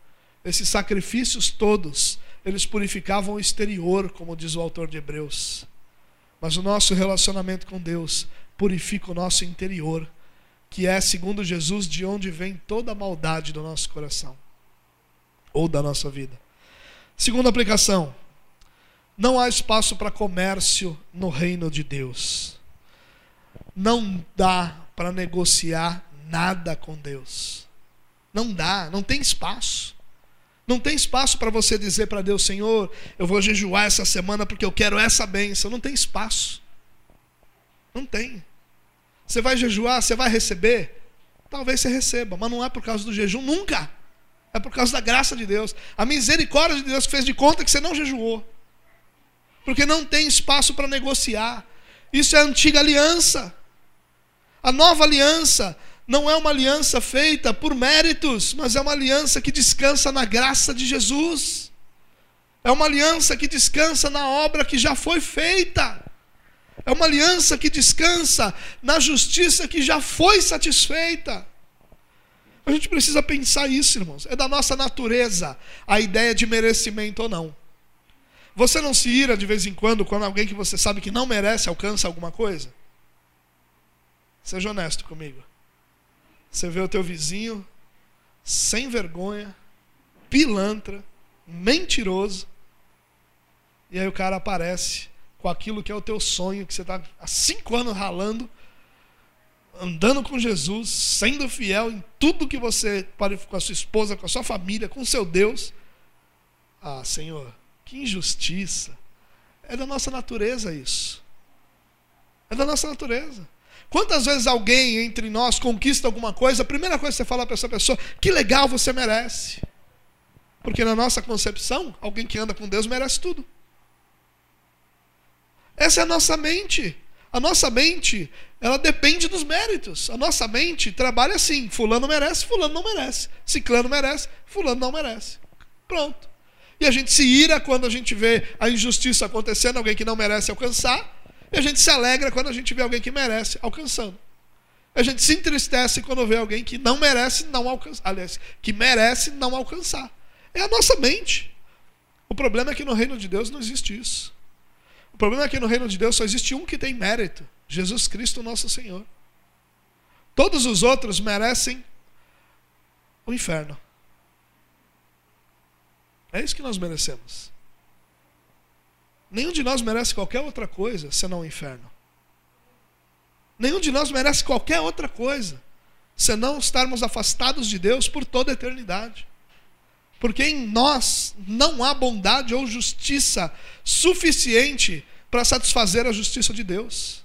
Esses sacrifícios todos, eles purificavam o exterior, como diz o autor de Hebreus. Mas o nosso relacionamento com Deus purifica o nosso interior, que é, segundo Jesus, de onde vem toda a maldade do nosso coração ou da nossa vida. Segunda aplicação: não há espaço para comércio no reino de Deus. Não dá para negociar nada com Deus. Não dá, não tem espaço. Não tem espaço para você dizer para Deus, Senhor, eu vou jejuar essa semana porque eu quero essa bênção. Não tem espaço. Não tem. Você vai jejuar, você vai receber? Talvez você receba, mas não é por causa do jejum, nunca. É por causa da graça de Deus. A misericórdia de Deus fez de conta que você não jejuou porque não tem espaço para negociar. Isso é a antiga aliança. A nova aliança não é uma aliança feita por méritos, mas é uma aliança que descansa na graça de Jesus. É uma aliança que descansa na obra que já foi feita. É uma aliança que descansa na justiça que já foi satisfeita. A gente precisa pensar isso, irmãos. É da nossa natureza a ideia de merecimento ou não. Você não se ira de vez em quando quando alguém que você sabe que não merece alcança alguma coisa? Seja honesto comigo. Você vê o teu vizinho sem vergonha, pilantra, mentiroso, e aí o cara aparece com aquilo que é o teu sonho, que você está há cinco anos ralando, andando com Jesus, sendo fiel em tudo que você pode com a sua esposa, com a sua família, com o seu Deus. Ah, Senhor, que injustiça. É da nossa natureza isso. É da nossa natureza. Quantas vezes alguém entre nós conquista alguma coisa, a primeira coisa que você fala para essa pessoa, que legal você merece. Porque na nossa concepção, alguém que anda com Deus merece tudo. Essa é a nossa mente. A nossa mente, ela depende dos méritos. A nossa mente trabalha assim: fulano merece, fulano não merece. Ciclano merece, fulano não merece. Pronto. E a gente se ira quando a gente vê a injustiça acontecendo, alguém que não merece alcançar. E a gente se alegra quando a gente vê alguém que merece alcançando. A gente se entristece quando vê alguém que não merece não alcançar. Aliás, que merece não alcançar. É a nossa mente. O problema é que no reino de Deus não existe isso. O problema é que no reino de Deus só existe um que tem mérito: Jesus Cristo, nosso Senhor. Todos os outros merecem o inferno. É isso que nós merecemos. Nenhum de nós merece qualquer outra coisa senão o inferno. Nenhum de nós merece qualquer outra coisa senão estarmos afastados de Deus por toda a eternidade. Porque em nós não há bondade ou justiça suficiente para satisfazer a justiça de Deus.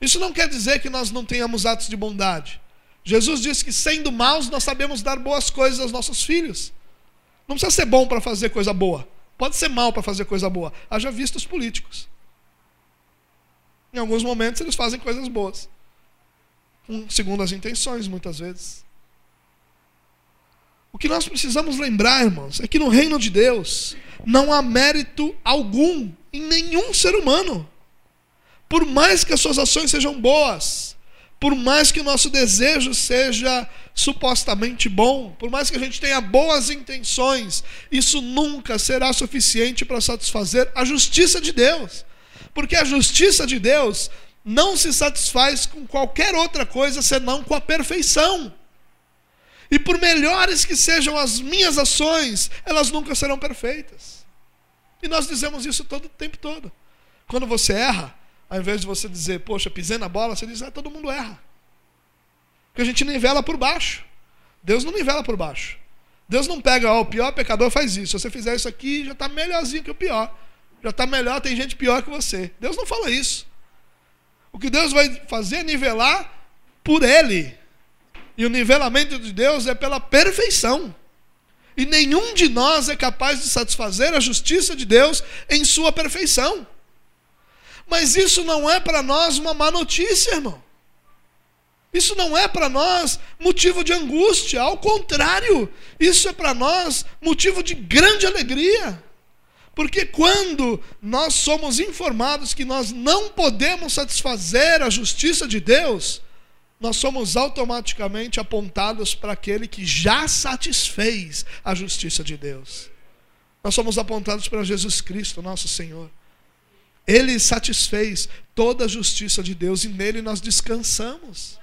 Isso não quer dizer que nós não tenhamos atos de bondade. Jesus disse que sendo maus nós sabemos dar boas coisas aos nossos filhos. Não precisa ser bom para fazer coisa boa. Pode ser mal para fazer coisa boa. Haja visto os políticos. Em alguns momentos eles fazem coisas boas. Segundo as intenções, muitas vezes. O que nós precisamos lembrar, irmãos, é que no reino de Deus não há mérito algum em nenhum ser humano. Por mais que as suas ações sejam boas, por mais que o nosso desejo seja supostamente bom, por mais que a gente tenha boas intenções, isso nunca será suficiente para satisfazer a justiça de Deus. Porque a justiça de Deus não se satisfaz com qualquer outra coisa senão com a perfeição. E por melhores que sejam as minhas ações, elas nunca serão perfeitas. E nós dizemos isso todo o tempo todo. Quando você erra, ao invés de você dizer, poxa, pisei na bola, você diz, ah, todo mundo erra. Porque a gente nivela por baixo. Deus não nivela por baixo. Deus não pega, ó, o pior pecador faz isso. Se você fizer isso aqui, já está melhorzinho que o pior. Já está melhor, tem gente pior que você. Deus não fala isso. O que Deus vai fazer é nivelar por Ele. E o nivelamento de Deus é pela perfeição. E nenhum de nós é capaz de satisfazer a justiça de Deus em sua perfeição. Mas isso não é para nós uma má notícia, irmão. Isso não é para nós motivo de angústia, ao contrário, isso é para nós motivo de grande alegria. Porque quando nós somos informados que nós não podemos satisfazer a justiça de Deus, nós somos automaticamente apontados para aquele que já satisfez a justiça de Deus. Nós somos apontados para Jesus Cristo, nosso Senhor. Ele satisfez toda a justiça de Deus e nele nós descansamos.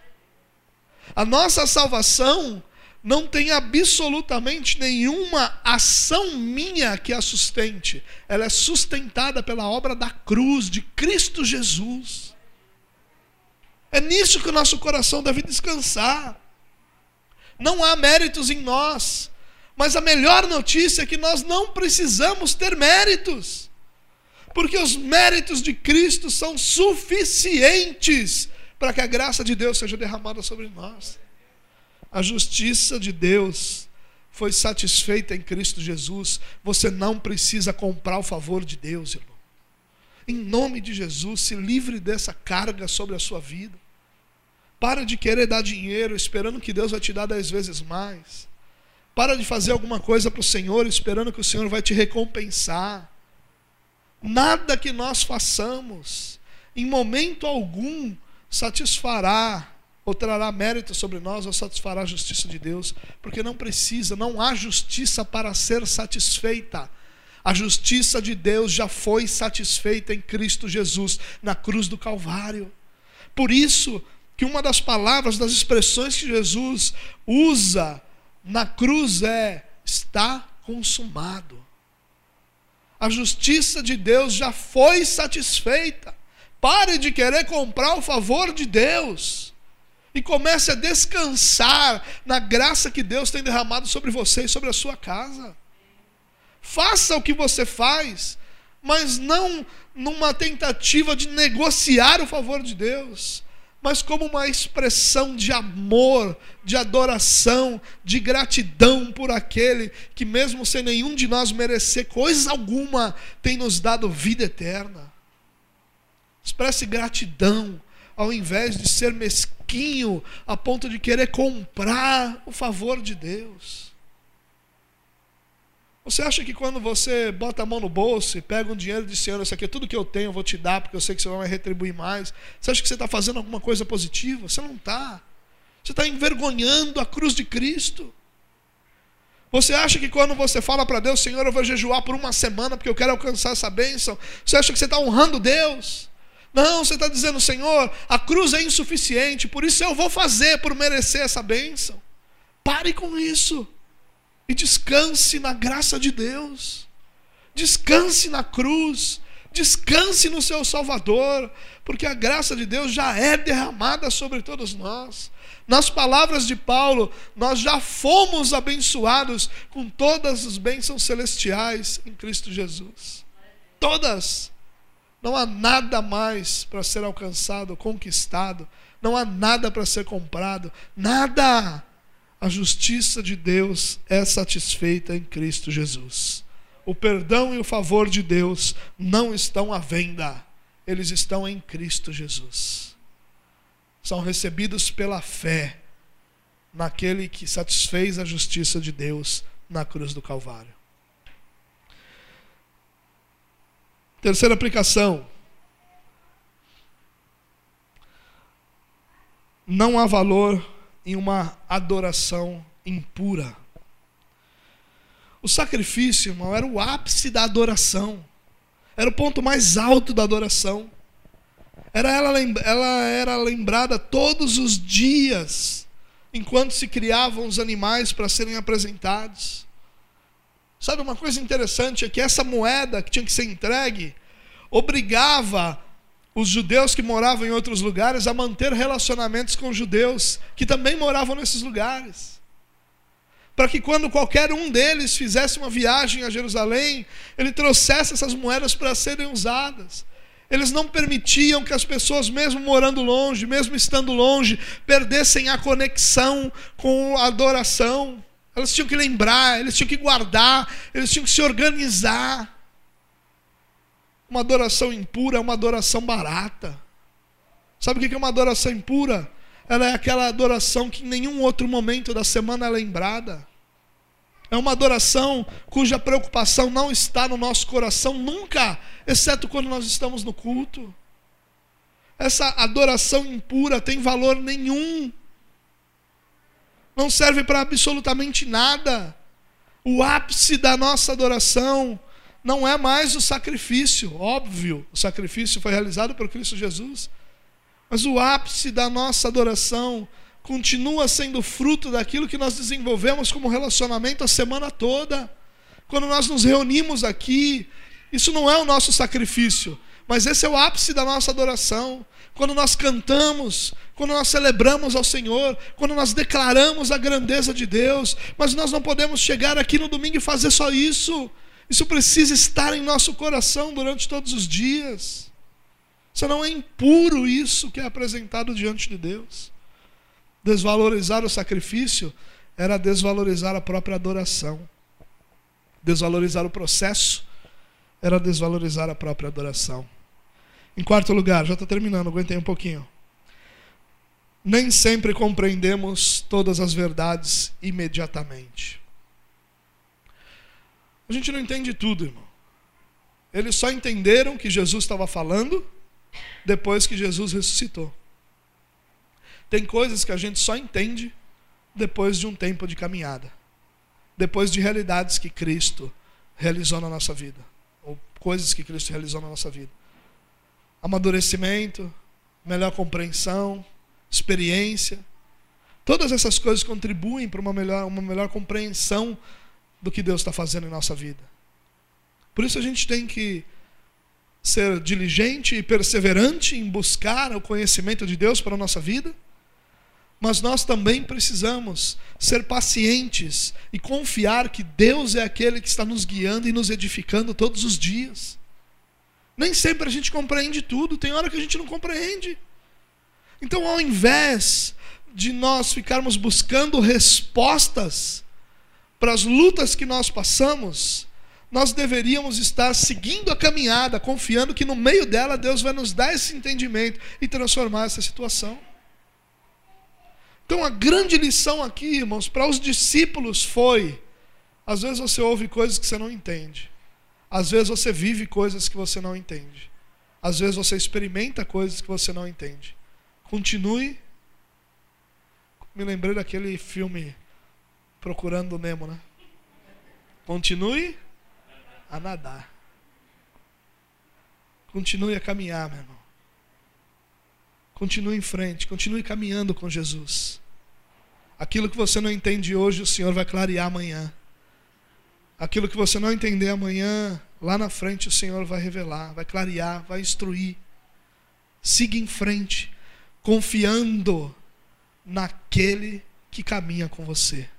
A nossa salvação não tem absolutamente nenhuma ação minha que a sustente. Ela é sustentada pela obra da cruz de Cristo Jesus. É nisso que o nosso coração deve descansar. Não há méritos em nós, mas a melhor notícia é que nós não precisamos ter méritos porque os méritos de Cristo são suficientes para que a graça de Deus seja derramada sobre nós. A justiça de Deus foi satisfeita em Cristo Jesus. Você não precisa comprar o favor de Deus, irmão. Em nome de Jesus, se livre dessa carga sobre a sua vida. Para de querer dar dinheiro esperando que Deus vai te dar dez vezes mais. Para de fazer alguma coisa para o Senhor esperando que o Senhor vai te recompensar. Nada que nós façamos, em momento algum, satisfará ou trará mérito sobre nós ou satisfará a justiça de Deus, porque não precisa, não há justiça para ser satisfeita. A justiça de Deus já foi satisfeita em Cristo Jesus, na cruz do Calvário. Por isso que uma das palavras, das expressões que Jesus usa na cruz é: está consumado. A justiça de Deus já foi satisfeita. Pare de querer comprar o favor de Deus. E comece a descansar na graça que Deus tem derramado sobre você e sobre a sua casa. Faça o que você faz, mas não numa tentativa de negociar o favor de Deus mas como uma expressão de amor, de adoração, de gratidão por aquele que, mesmo sem nenhum de nós merecer coisa alguma, tem nos dado vida eterna. Expresse gratidão, ao invés de ser mesquinho a ponto de querer comprar o favor de Deus. Você acha que quando você bota a mão no bolso e pega um dinheiro e diz, Senhor, isso aqui é tudo que eu tenho, eu vou te dar, porque eu sei que você vai retribuir mais. Você acha que você está fazendo alguma coisa positiva? Você não está. Você está envergonhando a cruz de Cristo. Você acha que quando você fala para Deus, Senhor, eu vou jejuar por uma semana porque eu quero alcançar essa bênção, você acha que você está honrando Deus? Não, você está dizendo, Senhor, a cruz é insuficiente, por isso eu vou fazer por merecer essa bênção. Pare com isso e descanse na graça de Deus, descanse na cruz, descanse no seu Salvador, porque a graça de Deus já é derramada sobre todos nós. Nas palavras de Paulo, nós já fomos abençoados com todas as bênçãos celestiais em Cristo Jesus. Todas. Não há nada mais para ser alcançado, conquistado. Não há nada para ser comprado. Nada. A justiça de Deus é satisfeita em Cristo Jesus. O perdão e o favor de Deus não estão à venda. Eles estão em Cristo Jesus são recebidos pela fé naquele que satisfez a justiça de Deus na cruz do Calvário. Terceira aplicação. Não há valor em uma adoração impura. O sacrifício, irmão, era o ápice da adoração. Era o ponto mais alto da adoração. Era ela, ela era lembrada todos os dias, enquanto se criavam os animais para serem apresentados. Sabe uma coisa interessante é que essa moeda que tinha que ser entregue obrigava os judeus que moravam em outros lugares a manter relacionamentos com judeus que também moravam nesses lugares. Para que quando qualquer um deles fizesse uma viagem a Jerusalém, ele trouxesse essas moedas para serem usadas. Eles não permitiam que as pessoas, mesmo morando longe, mesmo estando longe, perdessem a conexão com a adoração. Elas tinham que lembrar, eles tinham que guardar, eles tinham que se organizar. Uma adoração impura é uma adoração barata. Sabe o que é uma adoração impura? Ela é aquela adoração que em nenhum outro momento da semana é lembrada. É uma adoração cuja preocupação não está no nosso coração nunca, exceto quando nós estamos no culto. Essa adoração impura tem valor nenhum. Não serve para absolutamente nada. O ápice da nossa adoração não é mais o sacrifício, óbvio, o sacrifício foi realizado por Cristo Jesus. Mas o ápice da nossa adoração continua sendo fruto daquilo que nós desenvolvemos como relacionamento a semana toda. Quando nós nos reunimos aqui, isso não é o nosso sacrifício, mas esse é o ápice da nossa adoração. Quando nós cantamos, quando nós celebramos ao Senhor, quando nós declaramos a grandeza de Deus, mas nós não podemos chegar aqui no domingo e fazer só isso. Isso precisa estar em nosso coração durante todos os dias. Senão é impuro isso que é apresentado diante de Deus. Desvalorizar o sacrifício era desvalorizar a própria adoração. Desvalorizar o processo era desvalorizar a própria adoração. Em quarto lugar, já estou terminando, aguentei um pouquinho. Nem sempre compreendemos todas as verdades imediatamente. A gente não entende tudo, irmão. Eles só entenderam que Jesus estava falando depois que Jesus ressuscitou. Tem coisas que a gente só entende depois de um tempo de caminhada, depois de realidades que Cristo realizou na nossa vida, ou coisas que Cristo realizou na nossa vida. Amadurecimento, melhor compreensão, experiência. Todas essas coisas contribuem para uma melhor, uma melhor compreensão do que Deus está fazendo em nossa vida. Por isso a gente tem que ser diligente e perseverante em buscar o conhecimento de Deus para a nossa vida mas nós também precisamos ser pacientes e confiar que Deus é aquele que está nos guiando e nos edificando todos os dias. Nem sempre a gente compreende tudo, tem hora que a gente não compreende. Então, ao invés de nós ficarmos buscando respostas para as lutas que nós passamos, nós deveríamos estar seguindo a caminhada, confiando que no meio dela Deus vai nos dar esse entendimento e transformar essa situação. Então a grande lição aqui, irmãos, para os discípulos foi: às vezes você ouve coisas que você não entende, às vezes você vive coisas que você não entende, às vezes você experimenta coisas que você não entende. Continue. Me lembrei daquele filme Procurando Nemo, né? Continue a nadar. Continue a caminhar, meu irmão. Continue em frente, continue caminhando com Jesus. Aquilo que você não entende hoje, o Senhor vai clarear amanhã. Aquilo que você não entender amanhã, lá na frente o Senhor vai revelar, vai clarear, vai instruir. Siga em frente, confiando naquele que caminha com você.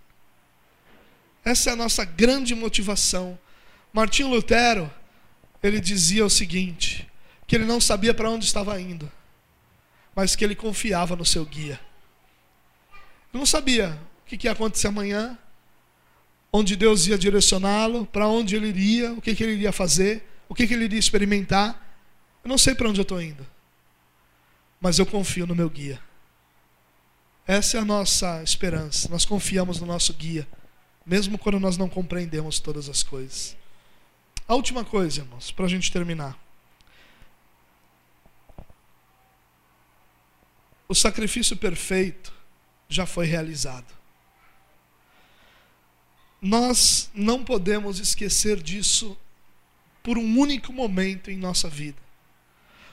Essa é a nossa grande motivação. Martinho Lutero, ele dizia o seguinte: que ele não sabia para onde estava indo, mas que ele confiava no seu guia. Ele não sabia o que ia acontecer amanhã, onde Deus ia direcioná-lo, para onde ele iria, o que, que ele iria fazer, o que, que ele iria experimentar. Eu não sei para onde eu estou indo, mas eu confio no meu guia. Essa é a nossa esperança. Nós confiamos no nosso guia, mesmo quando nós não compreendemos todas as coisas. A última coisa, irmãos, para a gente terminar. O sacrifício perfeito já foi realizado. Nós não podemos esquecer disso por um único momento em nossa vida.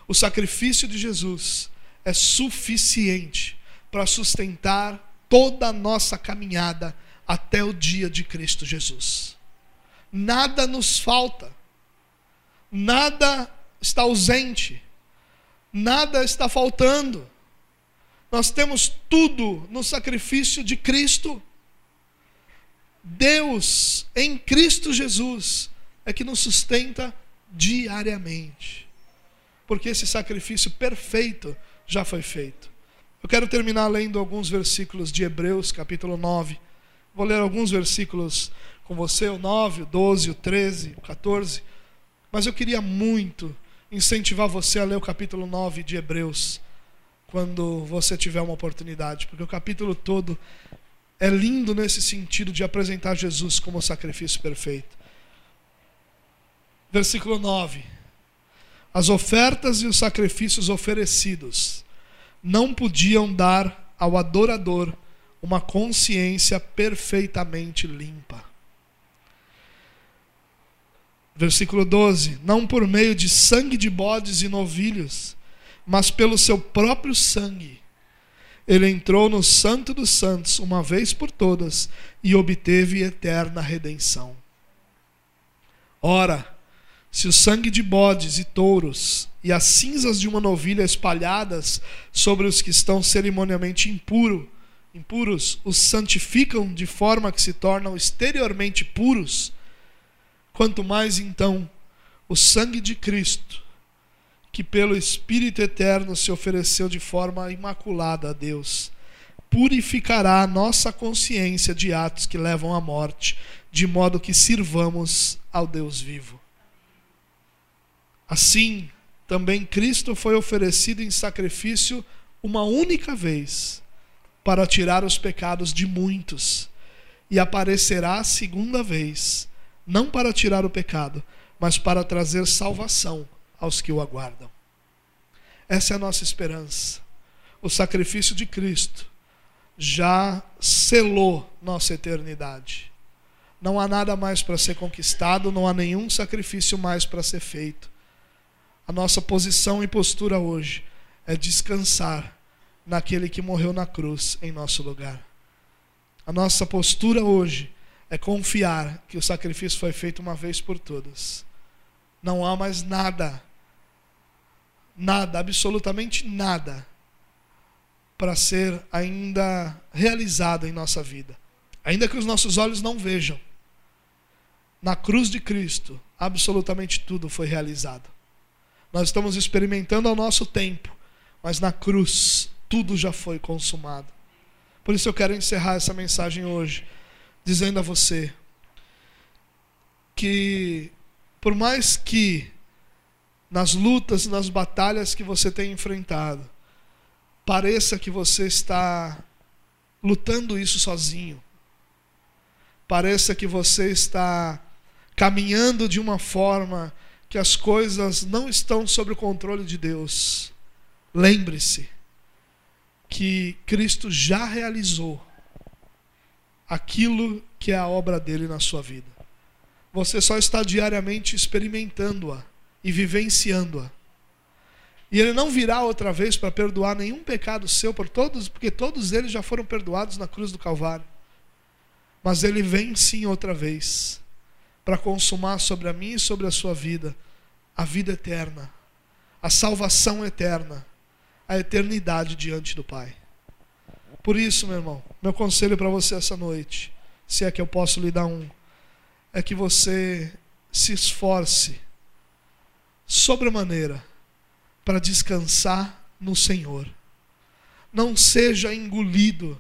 O sacrifício de Jesus é suficiente para sustentar toda a nossa caminhada até o dia de Cristo Jesus. Nada nos falta, nada está ausente, nada está faltando. Nós temos tudo no sacrifício de Cristo. Deus, em Cristo Jesus, é que nos sustenta diariamente. Porque esse sacrifício perfeito já foi feito. Eu quero terminar lendo alguns versículos de Hebreus, capítulo 9. Vou ler alguns versículos com você, o 9, o 12, o 13, o 14. Mas eu queria muito incentivar você a ler o capítulo 9 de Hebreus quando você tiver uma oportunidade, porque o capítulo todo é lindo nesse sentido de apresentar Jesus como sacrifício perfeito. Versículo 9: As ofertas e os sacrifícios oferecidos não podiam dar ao adorador uma consciência perfeitamente limpa. Versículo 12: Não por meio de sangue de bodes e novilhos, mas pelo seu próprio sangue. Ele entrou no Santo dos Santos uma vez por todas e obteve eterna redenção. Ora, se o sangue de bodes e touros e as cinzas de uma novilha espalhadas sobre os que estão cerimonialmente impuro, impuros os santificam de forma que se tornam exteriormente puros, quanto mais então o sangue de Cristo, que pelo Espírito Eterno se ofereceu de forma imaculada a Deus, purificará a nossa consciência de atos que levam à morte, de modo que sirvamos ao Deus vivo. Assim, também Cristo foi oferecido em sacrifício uma única vez, para tirar os pecados de muitos, e aparecerá a segunda vez, não para tirar o pecado, mas para trazer salvação aos que o aguardam. Essa é a nossa esperança. O sacrifício de Cristo já selou nossa eternidade. Não há nada mais para ser conquistado, não há nenhum sacrifício mais para ser feito. A nossa posição e postura hoje é descansar naquele que morreu na cruz em nosso lugar. A nossa postura hoje é confiar que o sacrifício foi feito uma vez por todas. Não há mais nada nada, absolutamente nada, para ser ainda realizado em nossa vida. Ainda que os nossos olhos não vejam, na cruz de Cristo, absolutamente tudo foi realizado. Nós estamos experimentando ao nosso tempo, mas na cruz tudo já foi consumado. Por isso eu quero encerrar essa mensagem hoje, dizendo a você que, por mais que nas lutas, nas batalhas que você tem enfrentado, pareça que você está lutando isso sozinho. Pareça que você está caminhando de uma forma que as coisas não estão sob o controle de Deus. Lembre-se que Cristo já realizou aquilo que é a obra dele na sua vida. você só está diariamente experimentando-a e vivenciando-a. E ele não virá outra vez para perdoar nenhum pecado seu por todos, porque todos eles já foram perdoados na cruz do Calvário. Mas ele vem sim outra vez para consumar sobre a mim e sobre a sua vida a vida eterna, a salvação eterna, a eternidade diante do Pai. Por isso, meu irmão, meu conselho para você essa noite, se é que eu posso lhe dar um, é que você se esforce sobremaneira para descansar no Senhor. Não seja engolido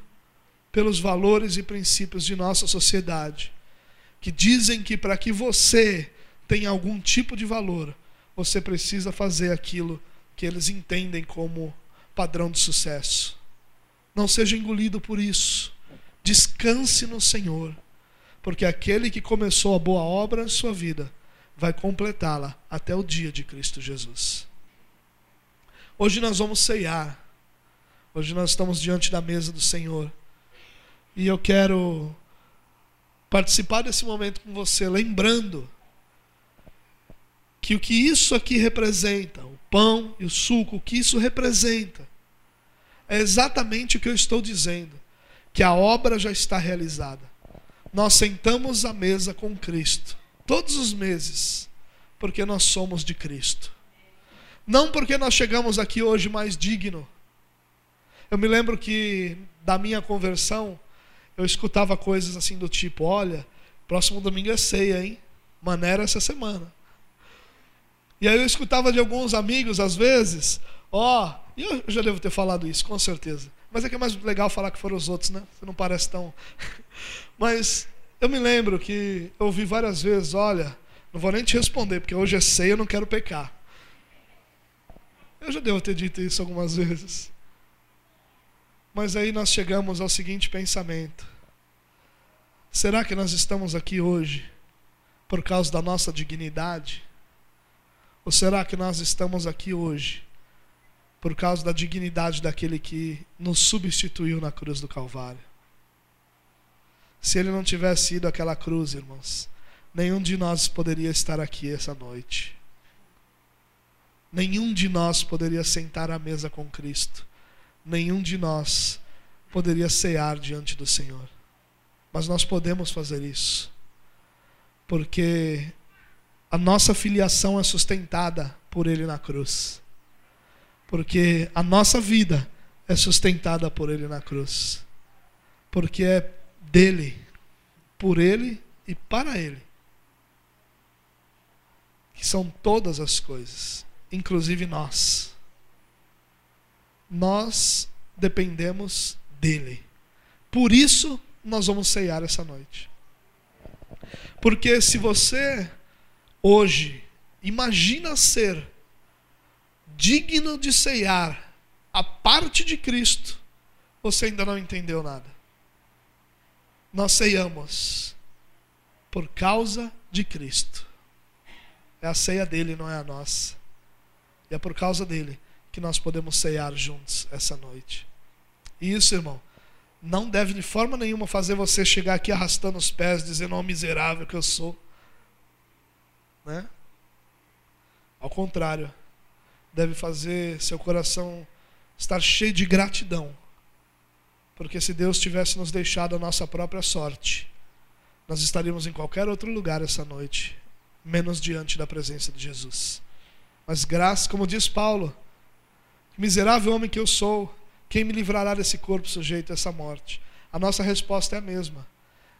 pelos valores e princípios de nossa sociedade, que dizem que para que você tenha algum tipo de valor, você precisa fazer aquilo que eles entendem como padrão de sucesso. Não seja engolido por isso. Descanse no Senhor, porque aquele que começou a boa obra na sua vida vai completá-la até o dia de Cristo Jesus. Hoje nós vamos ceiar. Hoje nós estamos diante da mesa do Senhor. E eu quero participar desse momento com você, lembrando que o que isso aqui representa, o pão e o suco, o que isso representa, é exatamente o que eu estou dizendo, que a obra já está realizada. Nós sentamos à mesa com Cristo, todos os meses, porque nós somos de Cristo. Não porque nós chegamos aqui hoje mais digno. Eu me lembro que da minha conversão, eu escutava coisas assim do tipo: olha, próximo domingo é ceia, hein? Maneira essa semana. E aí eu escutava de alguns amigos, às vezes, ó, oh, eu já devo ter falado isso, com certeza. Mas é que é mais legal falar que foram os outros, né? Você não parece tão. Mas eu me lembro que eu ouvi várias vezes, olha, não vou nem te responder, porque hoje é ceia, eu não quero pecar. Eu já devo ter dito isso algumas vezes. Mas aí nós chegamos ao seguinte pensamento: será que nós estamos aqui hoje por causa da nossa dignidade? Ou será que nós estamos aqui hoje por causa da dignidade daquele que nos substituiu na cruz do Calvário? Se ele não tivesse ido àquela cruz, irmãos, nenhum de nós poderia estar aqui essa noite. Nenhum de nós poderia sentar à mesa com Cristo. Nenhum de nós poderia cear diante do Senhor. Mas nós podemos fazer isso. Porque a nossa filiação é sustentada por Ele na cruz. Porque a nossa vida é sustentada por Ele na cruz. Porque é dele, por Ele e para Ele. Que são todas as coisas, inclusive nós. Nós dependemos dele. Por isso nós vamos ceiar essa noite. Porque se você hoje, imagina ser digno de ceiar a parte de Cristo, você ainda não entendeu nada. Nós ceiamos por causa de Cristo. É a ceia dele, não é a nossa. E é por causa dele que nós podemos ceiar juntos essa noite. E isso, irmão, não deve de forma nenhuma fazer você chegar aqui arrastando os pés, dizendo, ó oh, miserável que eu sou. Né? Ao contrário, deve fazer seu coração estar cheio de gratidão. Porque se Deus tivesse nos deixado a nossa própria sorte, nós estaríamos em qualquer outro lugar essa noite, menos diante da presença de Jesus. Mas graças, como diz Paulo, miserável homem que eu sou, quem me livrará desse corpo sujeito a essa morte? A nossa resposta é a mesma.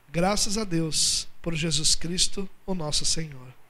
Graças a Deus por Jesus Cristo, o nosso Senhor.